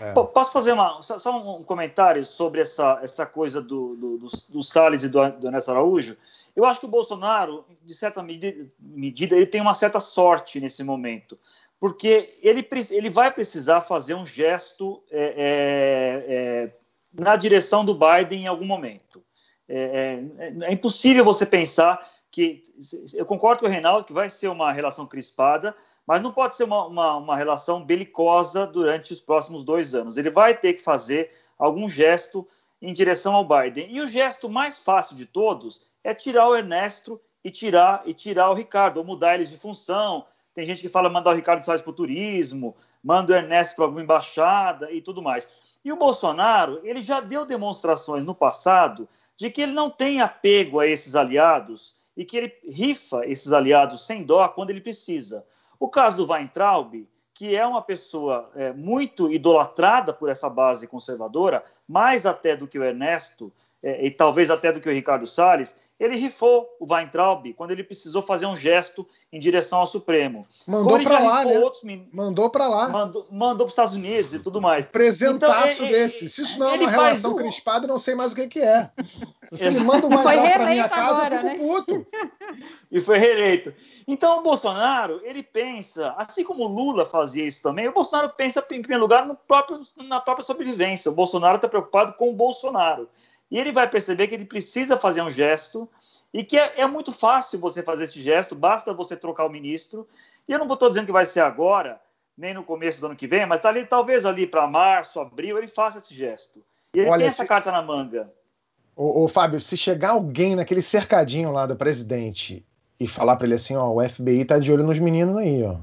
É. Posso fazer uma, só, só, um comentário sobre essa, essa coisa do, do, do, do Salles e do, do Ernesto Araújo? Eu acho que o Bolsonaro, de certa medida, medida, ele tem uma certa sorte nesse momento, porque ele, ele vai precisar fazer um gesto é, é, é, na direção do Biden em algum momento. É, é, é impossível você pensar que eu concordo com o Reinaldo que vai ser uma relação crispada, mas não pode ser uma, uma, uma, relação belicosa durante os próximos dois anos. Ele vai ter que fazer algum gesto em direção ao Biden. E o gesto mais fácil de todos é tirar o Ernesto e tirar e tirar o Ricardo, ou mudar eles de função. Tem gente que fala mandar o Ricardo Salles para o turismo, manda o Ernesto para alguma embaixada e tudo mais. E o Bolsonaro, ele já deu demonstrações no passado de que ele não tem apego a esses aliados e que ele rifa esses aliados sem dó quando ele precisa. O caso do Weintraub, que é uma pessoa é, muito idolatrada por essa base conservadora, mais até do que o Ernesto, é, e talvez até do que o Ricardo Salles, ele rifou o Weintraub quando ele precisou fazer um gesto em direção ao Supremo. Mandou para lá, né? Outros, mandou para lá. Mandou, mandou para os Estados Unidos e tudo mais. Presentaço então, desse. Se isso não é uma relação crispada, não sei mais o que, que é. Se ele manda o Weintraub para minha casa, agora, eu fico né? puto. [LAUGHS] E foi reeleito. Então o Bolsonaro, ele pensa, assim como o Lula fazia isso também, o Bolsonaro pensa, em primeiro lugar, no próprio, na própria sobrevivência. O Bolsonaro está preocupado com o Bolsonaro. E ele vai perceber que ele precisa fazer um gesto e que é, é muito fácil você fazer esse gesto, basta você trocar o ministro. E eu não estou dizendo que vai ser agora, nem no começo do ano que vem, mas tá ali, talvez ali para março, abril, ele faça esse gesto. E ele Olha, tem essa se... carta na manga. Ô, ô, Fábio, se chegar alguém naquele cercadinho lá do presidente e falar para ele assim, ó, o FBI tá de olho nos meninos aí, ó.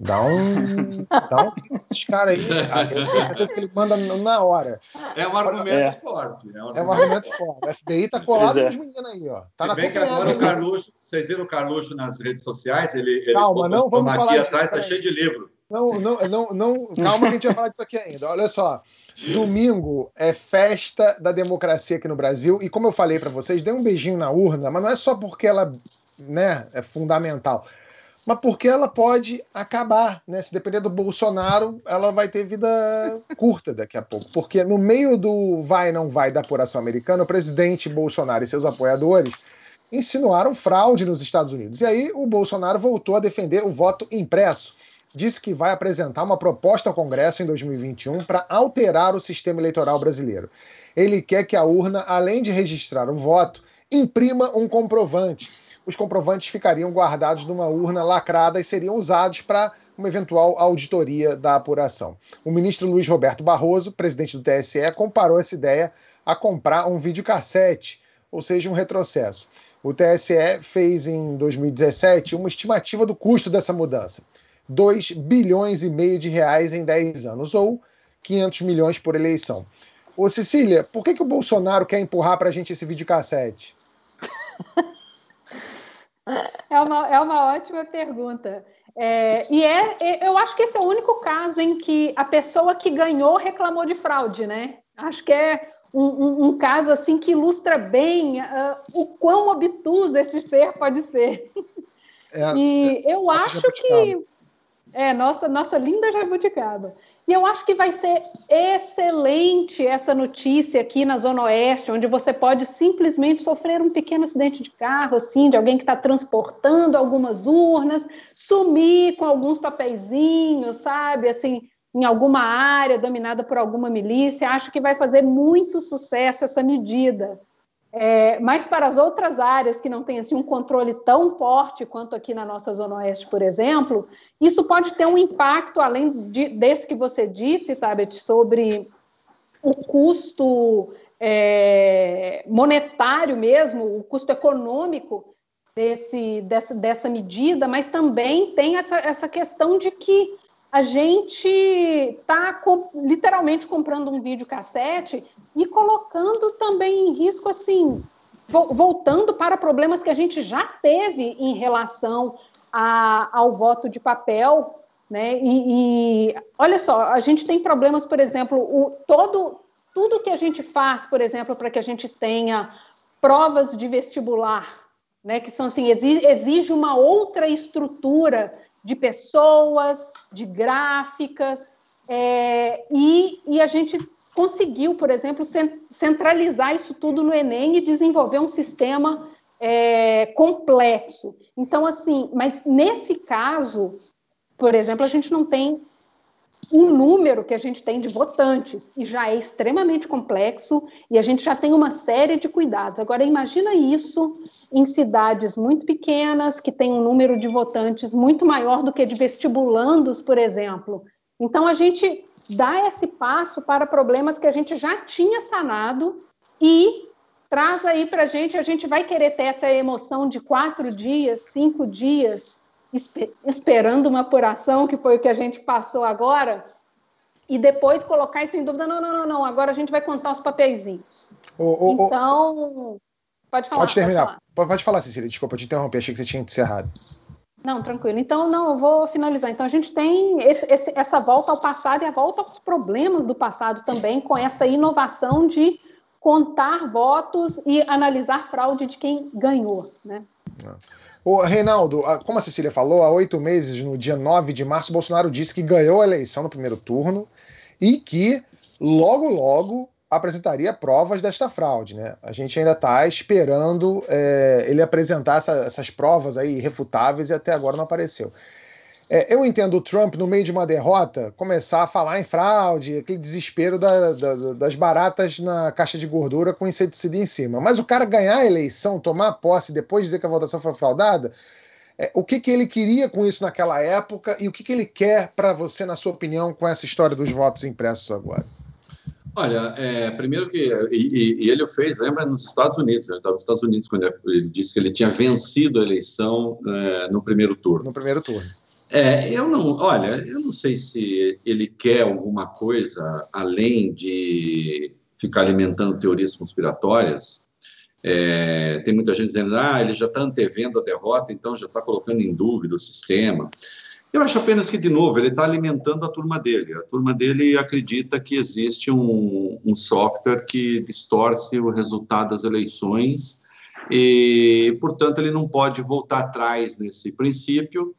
Dá um. dá um. Esses caras aí, eu tenho certeza que ele manda na hora. É um argumento é. forte. É um argumento, é um argumento forte. O FBI tá colado é. nos meninos aí, ó. Tá Se bem que agora o Carluxo, vocês viram o Carluxo nas redes sociais? Ele, ele Calma, não vamos falar aqui atrás, tá cheio de livro. Não, não, não, não, calma que a gente vai falar disso aqui ainda. Olha só. Domingo é festa da democracia aqui no Brasil. E como eu falei para vocês, dê um beijinho na urna, mas não é só porque ela né, é fundamental mas porque ela pode acabar, né? Se depender do Bolsonaro, ela vai ter vida curta daqui a pouco. Porque no meio do vai não vai da apuração americana, o presidente Bolsonaro e seus apoiadores insinuaram fraude nos Estados Unidos. E aí o Bolsonaro voltou a defender o voto impresso. Disse que vai apresentar uma proposta ao Congresso em 2021 para alterar o sistema eleitoral brasileiro. Ele quer que a urna, além de registrar o voto, imprima um comprovante os comprovantes ficariam guardados numa urna lacrada e seriam usados para uma eventual auditoria da apuração. O ministro Luiz Roberto Barroso, presidente do TSE, comparou essa ideia a comprar um videocassete, ou seja, um retrocesso. O TSE fez em 2017 uma estimativa do custo dessa mudança. 2 bilhões e meio de reais em 10 anos, ou 500 milhões por eleição. Ô Cecília, por que, que o Bolsonaro quer empurrar para a gente esse videocassete? [LAUGHS] É uma, é uma ótima pergunta. É, e é, é, eu acho que esse é o único caso em que a pessoa que ganhou reclamou de fraude, né? Acho que é um, um, um caso assim que ilustra bem uh, o quão obtuso esse ser pode ser. É, e eu acho que é nossa nossa linda jabuticaba. E eu acho que vai ser excelente essa notícia aqui na Zona Oeste, onde você pode simplesmente sofrer um pequeno acidente de carro, assim, de alguém que está transportando algumas urnas, sumir com alguns papeizinhos, sabe? Assim, em alguma área dominada por alguma milícia. Acho que vai fazer muito sucesso essa medida. É, mas para as outras áreas que não têm assim, um controle tão forte quanto aqui na nossa Zona Oeste, por exemplo, isso pode ter um impacto, além de, desse que você disse, Tabet, sobre o custo é, monetário mesmo, o custo econômico desse, dessa, dessa medida, mas também tem essa, essa questão de que a gente está literalmente comprando um videocassete e colocando também em risco, assim, voltando para problemas que a gente já teve em relação a, ao voto de papel, né? E, e, olha só, a gente tem problemas, por exemplo, o, todo, tudo que a gente faz, por exemplo, para que a gente tenha provas de vestibular, né? Que são assim, exige, exige uma outra estrutura de pessoas, de gráficas, é, e, e, a gente conseguiu, por exemplo, centralizar isso tudo no Enem e desenvolver um sistema é, complexo. Então, assim, mas nesse caso, por exemplo, a gente não tem o número que a gente tem de votantes e já é extremamente complexo e a gente já tem uma série de cuidados. Agora imagina isso em cidades muito pequenas que tem um número de votantes muito maior do que de vestibulandos, por exemplo. Então a gente dá esse passo para problemas que a gente já tinha sanado e traz aí para a gente, a gente vai querer ter essa emoção de quatro dias, cinco dias esperando uma apuração, que foi o que a gente passou agora, e depois colocar isso em dúvida. Não, não, não, não. Agora a gente vai contar os papeizinhos. então, pode falar. Pode terminar. Pode falar. pode falar, Cecília. Desculpa te interromper. Achei que você tinha encerrado. Não, tranquilo. Então, não, eu vou finalizar. Então, a gente tem esse, esse, essa volta ao passado e a volta aos problemas do passado também, com essa inovação de contar votos e analisar fraude de quem ganhou, né? Não. O Reinaldo, como a Cecília falou, há oito meses, no dia 9 de março, Bolsonaro disse que ganhou a eleição no primeiro turno e que logo, logo apresentaria provas desta fraude. Né? A gente ainda está esperando é, ele apresentar essa, essas provas aí irrefutáveis e até agora não apareceu. É, eu entendo o Trump, no meio de uma derrota, começar a falar em fraude, aquele desespero da, da, das baratas na caixa de gordura com inseticida em cima. Mas o cara ganhar a eleição, tomar posse, depois dizer que a votação foi fraudada, é, o que, que ele queria com isso naquela época e o que, que ele quer para você, na sua opinião, com essa história dos votos impressos agora? Olha, é, primeiro que. E, e, ele o fez, lembra, nos Estados Unidos. Ele estava nos Estados Unidos quando ele disse que ele tinha vencido a eleição é, no primeiro turno. No primeiro turno. É, eu não, olha, eu não sei se ele quer alguma coisa além de ficar alimentando teorias conspiratórias. É, tem muita gente dizendo, ah, ele já está antevendo a derrota, então já está colocando em dúvida o sistema. Eu acho apenas que, de novo, ele está alimentando a turma dele. A turma dele acredita que existe um, um software que distorce o resultado das eleições e, portanto, ele não pode voltar atrás nesse princípio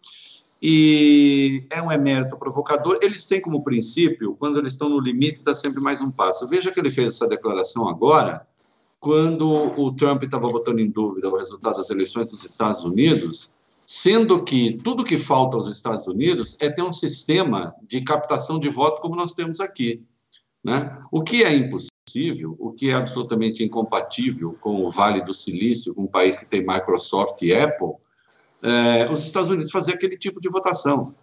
e é um emérito provocador. Eles têm como princípio, quando eles estão no limite, dá sempre mais um passo. Veja que ele fez essa declaração agora, quando o Trump estava botando em dúvida o resultado das eleições dos Estados Unidos, sendo que tudo que falta aos Estados Unidos é ter um sistema de captação de voto como nós temos aqui. Né? O que é impossível, o que é absolutamente incompatível com o Vale do Silício, com um país que tem Microsoft e Apple, é, os Estados Unidos fazer aquele tipo de votação,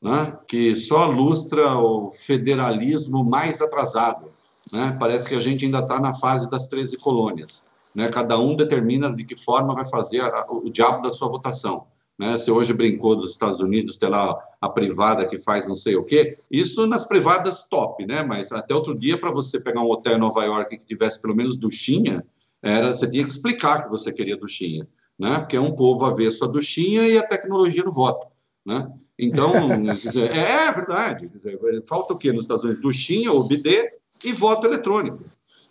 né, que só lustra o federalismo mais atrasado. Né? Parece que a gente ainda está na fase das 13 colônias. Né? Cada um determina de que forma vai fazer a, o diabo da sua votação. Né? Você hoje brincou dos Estados Unidos, tem lá a privada que faz não sei o quê. Isso nas privadas top, né? Mas até outro dia, para você pegar um hotel em Nova York que tivesse pelo menos duchinha, era, você tinha que explicar que você queria duchinha né? porque é um povo avesso à duchinha e a tecnologia no voto. Né? Então, [LAUGHS] é, é, verdade. Falta o quê nos Estados Unidos? Duchinha, OBD e voto eletrônico.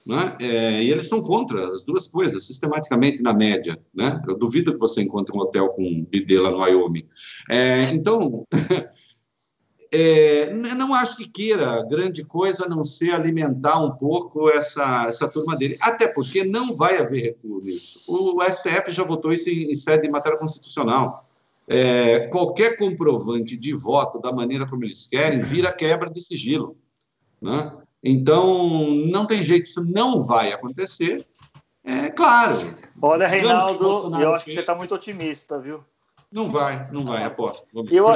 Né? É, e eles são contra as duas coisas, sistematicamente, na média. Né? Eu duvido que você encontre um hotel com bidê lá no Wyoming. É, então, [LAUGHS] é, não acho que queira grande coisa a não ser alimentar um pouco essa, essa turma dele. Até porque não vai haver recuo nisso. O STF já votou isso em, em sede de matéria constitucional. É, qualquer comprovante de voto da maneira como eles querem vira quebra de sigilo. Né? Então, não tem jeito, isso não vai acontecer. É claro. Olha, Reinaldo, eu acho que você está muito otimista, viu? Não vai, não vai, aposto. Eu,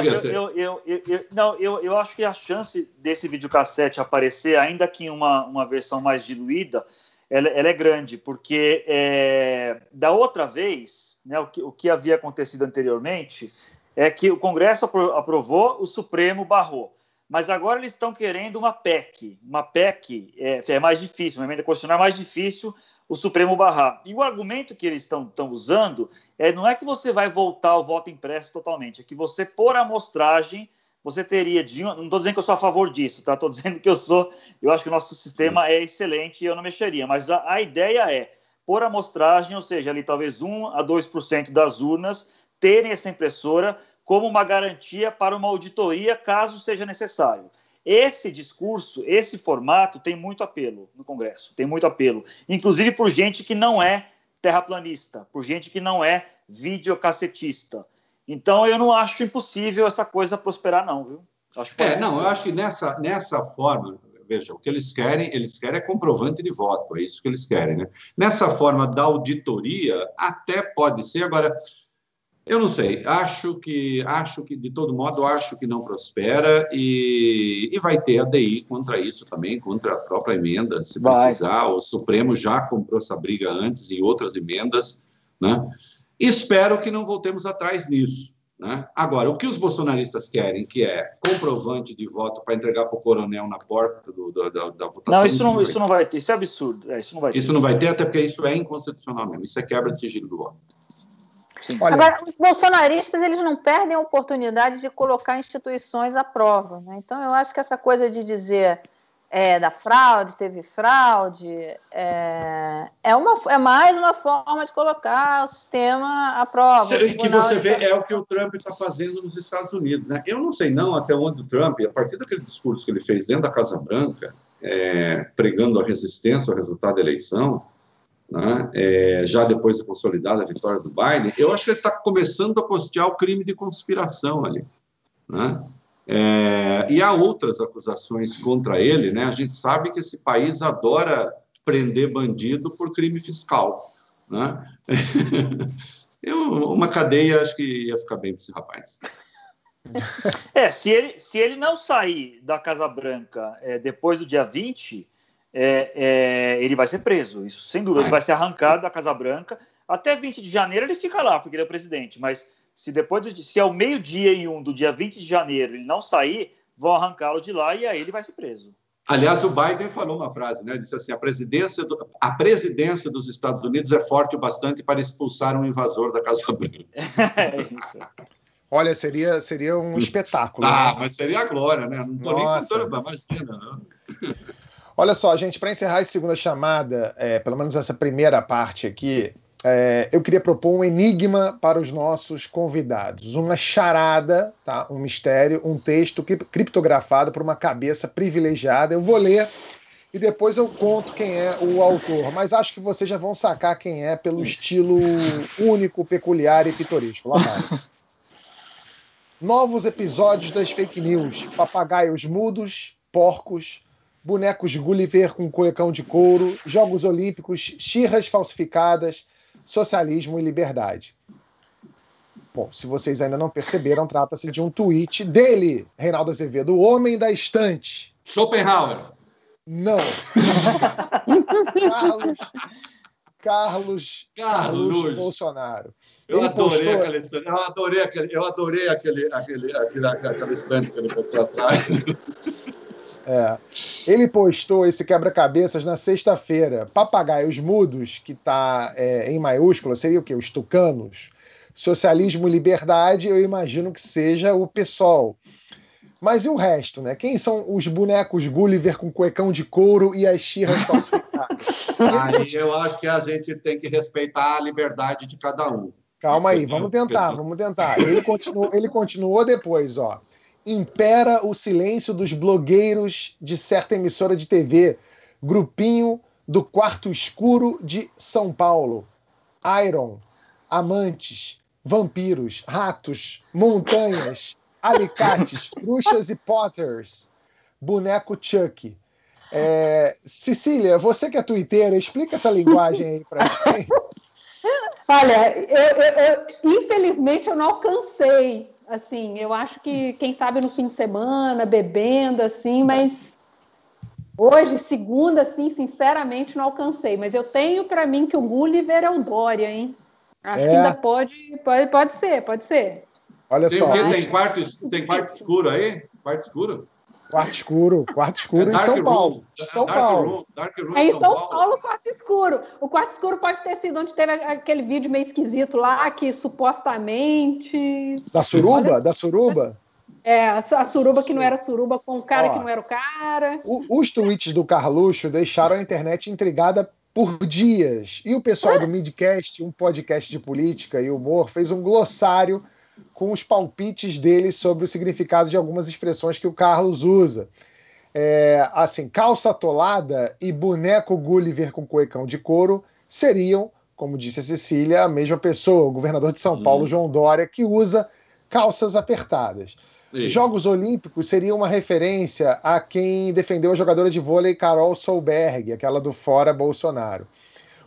eu, eu, eu, não, eu, eu acho que a chance desse videocassete aparecer, ainda que em uma, uma versão mais diluída, ela, ela é grande, porque é, da outra vez, né, o, que, o que havia acontecido anteriormente é que o Congresso aprovou, o Supremo barrou. Mas agora eles estão querendo uma PEC. Uma PEC é, é mais difícil, uma emenda constitucional é mais difícil o Supremo barrar. E o argumento que eles estão usando é não é que você vai voltar ao voto impresso totalmente, é que você, por amostragem, você teria de. Não estou dizendo que eu sou a favor disso, tá? Estou dizendo que eu sou. Eu acho que o nosso sistema é excelente e eu não mexeria. Mas a, a ideia é, por amostragem, ou seja, ali talvez 1 a 2% das urnas terem essa impressora como uma garantia para uma auditoria, caso seja necessário. Esse discurso, esse formato tem muito apelo no Congresso, tem muito apelo, inclusive por gente que não é terraplanista, por gente que não é videocassetista. Então eu não acho impossível essa coisa prosperar, não, viu? Acho é, não, eu acho que nessa, nessa forma, veja, o que eles querem, eles querem é comprovante de voto, é isso que eles querem, né? Nessa forma da auditoria, até pode ser, agora, eu não sei, acho que, acho que de todo modo, acho que não prospera e, e vai ter ADI contra isso também, contra a própria emenda, se vai. precisar. O Supremo já comprou essa briga antes em outras emendas, né? Espero que não voltemos atrás nisso. Né? Agora, o que os bolsonaristas querem, que é comprovante de voto para entregar para o coronel na porta do, do, da, da, votação. Não, isso não, isso não vai ter, isso é absurdo. É, isso não vai ter. Isso não vai ter, até porque isso é inconstitucional mesmo, isso é quebra de sigilo do voto. Olha... Agora, os bolsonaristas eles não perdem a oportunidade de colocar instituições à prova. Né? Então, eu acho que essa coisa de dizer é, da fraude, teve fraude, é, é, uma, é mais uma forma de colocar o sistema à prova. Que você vê é o que o Trump está fazendo nos Estados Unidos. Né? Eu não sei não até onde o Trump, a partir daquele discurso que ele fez dentro da Casa Branca, é, pregando a resistência ao resultado da eleição, né, é, já depois de consolidada a vitória do Biden, eu acho que ele está começando a postear o crime de conspiração ali. Né? É, e há outras acusações contra ele, né? A gente sabe que esse país adora prender bandido por crime fiscal, né? [LAUGHS] Eu, uma cadeia, acho que ia ficar bem para esse rapaz. É, se ele, se ele não sair da Casa Branca é, depois do dia 20, é, é, ele vai ser preso, isso sem dúvida. Ele vai ser arrancado da Casa Branca. Até 20 de janeiro ele fica lá, porque ele é presidente. Mas se depois de, se ao meio-dia e um do dia 20 de janeiro ele não sair, vão arrancá-lo de lá e aí ele vai ser preso. Aliás, o Biden falou uma frase, né? Ele disse assim: a presidência, do, a presidência dos Estados Unidos é forte o bastante para expulsar um invasor da Casa Branca. [LAUGHS] é isso. Olha, seria, seria um espetáculo. ah, né? mas seria a glória, né? Não estou nem contando, imagina. Né? [LAUGHS] Olha só, gente, para encerrar essa segunda chamada, é, pelo menos essa primeira parte aqui, é, eu queria propor um enigma para os nossos convidados. Uma charada, tá? um mistério, um texto criptografado por uma cabeça privilegiada. Eu vou ler e depois eu conto quem é o autor, mas acho que vocês já vão sacar quem é pelo estilo único, peculiar e pitoresco. Lá vai. Novos episódios das fake news: papagaios mudos, porcos, bonecos Gulliver com cuecão de couro, Jogos Olímpicos, xirras falsificadas, socialismo e liberdade. Bom, se vocês ainda não perceberam, trata-se de um tweet dele, Reinaldo Azevedo, o homem da estante. Schopenhauer. Não. Carlos, Carlos, Carlos, Bolsonaro. Eu adorei, postou... aquele, eu adorei aquele, eu adorei aquele, aquele, aquele, aquele estante que ele botou atrás. É. Ele postou esse quebra-cabeças na sexta-feira. Papagaios Mudos, que está é, em maiúscula, seria o quê? Os tucanos. Socialismo e liberdade, eu imagino que seja o PSOL. Mas e o resto, né? Quem são os bonecos Gulliver com cuecão de couro e as xirras falsificadas? [LAUGHS] Aí eu acho que a gente tem que respeitar a liberdade de cada um. Calma aí, vamos tentar, vamos tentar. Ele continuou, ele continuou depois, ó. Impera o silêncio dos blogueiros de certa emissora de TV, grupinho do quarto escuro de São Paulo. Iron, amantes, vampiros, ratos, montanhas, [LAUGHS] alicates, bruxas e potters, boneco Chuck. É, Cecília, você que é twitteira, explica essa linguagem aí pra gente. [LAUGHS] Olha, eu, eu, eu, infelizmente eu não alcancei. Assim, eu acho que quem sabe no fim de semana, bebendo, assim, mas hoje, segunda, assim, sinceramente não alcancei. Mas eu tenho para mim que o Gulliver é o Dória, hein? Acho é. que ainda pode, pode, pode ser, pode ser. Olha tem, só. Tem, quarto, tem quarto escuro aí? Quarto escuro? Quarto escuro, quarto escuro é em São Paulo. São dark Paulo. Room, dark room é em São, São Paulo. Paulo, quarto escuro. O quarto escuro pode ter sido onde teve aquele vídeo meio esquisito lá, que supostamente. Da suruba? Olha... Da suruba? É, a suruba que não era suruba com o cara Ó, que não era o cara. O, os tweets do Carluxo deixaram a internet intrigada por dias. E o pessoal do Midcast, um podcast de política e humor, fez um glossário com os palpites dele sobre o significado de algumas expressões que o Carlos usa. É, assim, calça atolada e boneco Gulliver com cuecão de couro seriam, como disse a Cecília, a mesma pessoa, o governador de São hum. Paulo, João Dória, que usa calças apertadas. Jogos Olímpicos seria uma referência a quem defendeu a jogadora de vôlei Carol Solberg, aquela do Fora Bolsonaro.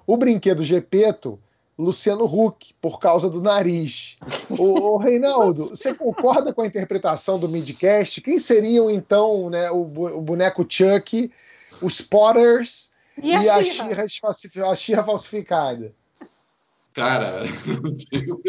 O brinquedo Gepeto Luciano Huck, por causa do nariz. O, Reinaldo, você concorda com a interpretação do midcast? Quem seriam, então, né, o, o boneco Chuck, os Potters e, e a Xirra falsificada? Cara, não [LAUGHS] tenho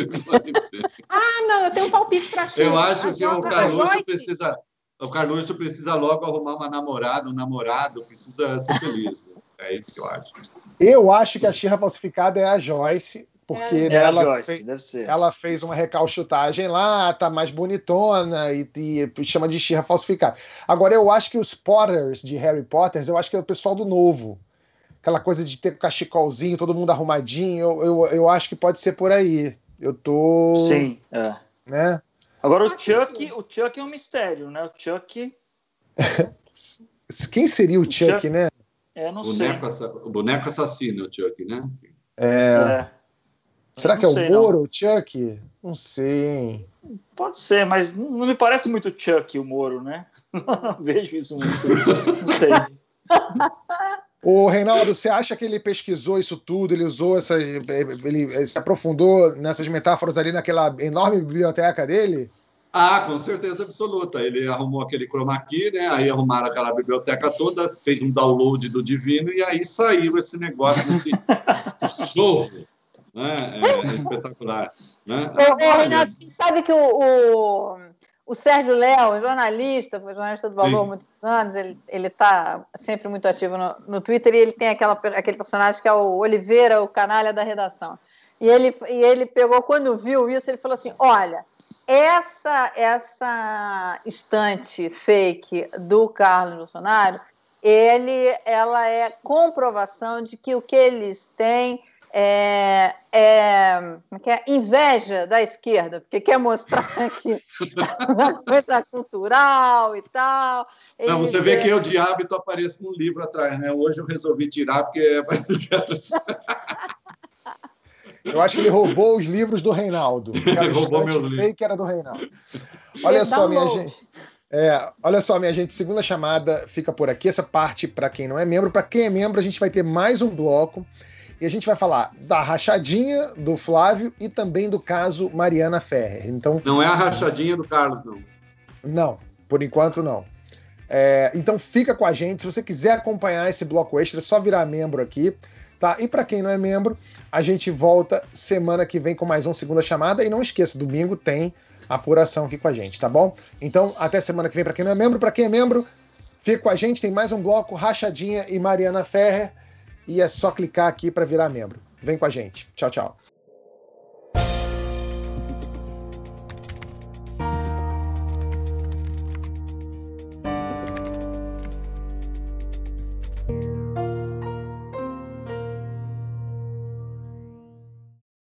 Ah, não, eu tenho um palpite para Xirra. Eu acho que o Carluxo precisa... O Carluxo precisa logo arrumar uma namorada, um namorado, precisa ser feliz. É isso que eu acho. Eu acho que a Xirra falsificada é a Joyce, porque é, ela, Joyce, fez, ela, fez, uma recalchutagem lá, tá mais bonitona e, e chama de Xirra falsificada. Agora, eu acho que os Potters de Harry Potter, eu acho que é o pessoal do novo. Aquela coisa de ter cachecolzinho, todo mundo arrumadinho, eu, eu, eu acho que pode ser por aí. Eu tô. Sim, é. Né? Agora o Chuck, o Chuck é um mistério, né? O Chuck. [LAUGHS] Quem seria o Chuck, Chuck... né? É, não boneco sei. O boneco assassino, o Chuck, né? É. é. Será que é o Moro, o Chuck? Não sei, hein? Pode ser, mas não me parece muito Chuck o Moro, né? Não [LAUGHS] vejo isso muito. Não sei. [LAUGHS] O Reinaldo, você acha que ele pesquisou isso tudo? Ele usou essa. Ele se aprofundou nessas metáforas ali naquela enorme biblioteca dele? Ah, com certeza absoluta. Ele arrumou aquele chroma key, né? Aí arrumaram aquela biblioteca toda, fez um download do Divino e aí saiu esse negócio, esse [LAUGHS] show. Né? É, é espetacular. Né? Ô, ô, Renato, sabe que o, o, o Sérgio Léo, jornalista, foi jornalista do Valor há muitos anos, ele está sempre muito ativo no, no Twitter e ele tem aquela, aquele personagem que é o Oliveira, o canalha da redação. E ele, e ele pegou, quando viu isso, ele falou assim: olha essa essa estante fake do Carlos Bolsonaro, ele, ela é comprovação de que o que eles têm é, é, é, é inveja da esquerda, porque quer mostrar [LAUGHS] que uma coisa cultural e tal. Não, você vê que eu de hábito apareço num livro atrás, né? Hoje eu resolvi tirar porque é [LAUGHS] Eu acho que ele roubou os livros do Reinaldo. [LAUGHS] Ele roubou meu livro. que era do Reinaldo. Olha só, minha gente. É, olha só, minha gente, segunda chamada fica por aqui. Essa parte para quem não é membro. Para quem é membro, a gente vai ter mais um bloco e a gente vai falar da rachadinha do Flávio e também do caso Mariana Ferrer. Então, não é a rachadinha do Carlos, não. Não, por enquanto não. É, então fica com a gente. Se você quiser acompanhar esse bloco extra, é só virar membro aqui. Tá? E para quem não é membro, a gente volta semana que vem com mais um segunda chamada. E não esqueça, domingo tem apuração aqui com a gente, tá bom? Então, até semana que vem para quem não é membro. Para quem é membro, fica com a gente. Tem mais um bloco, Rachadinha e Mariana Ferrer. E é só clicar aqui para virar membro. Vem com a gente. Tchau, tchau.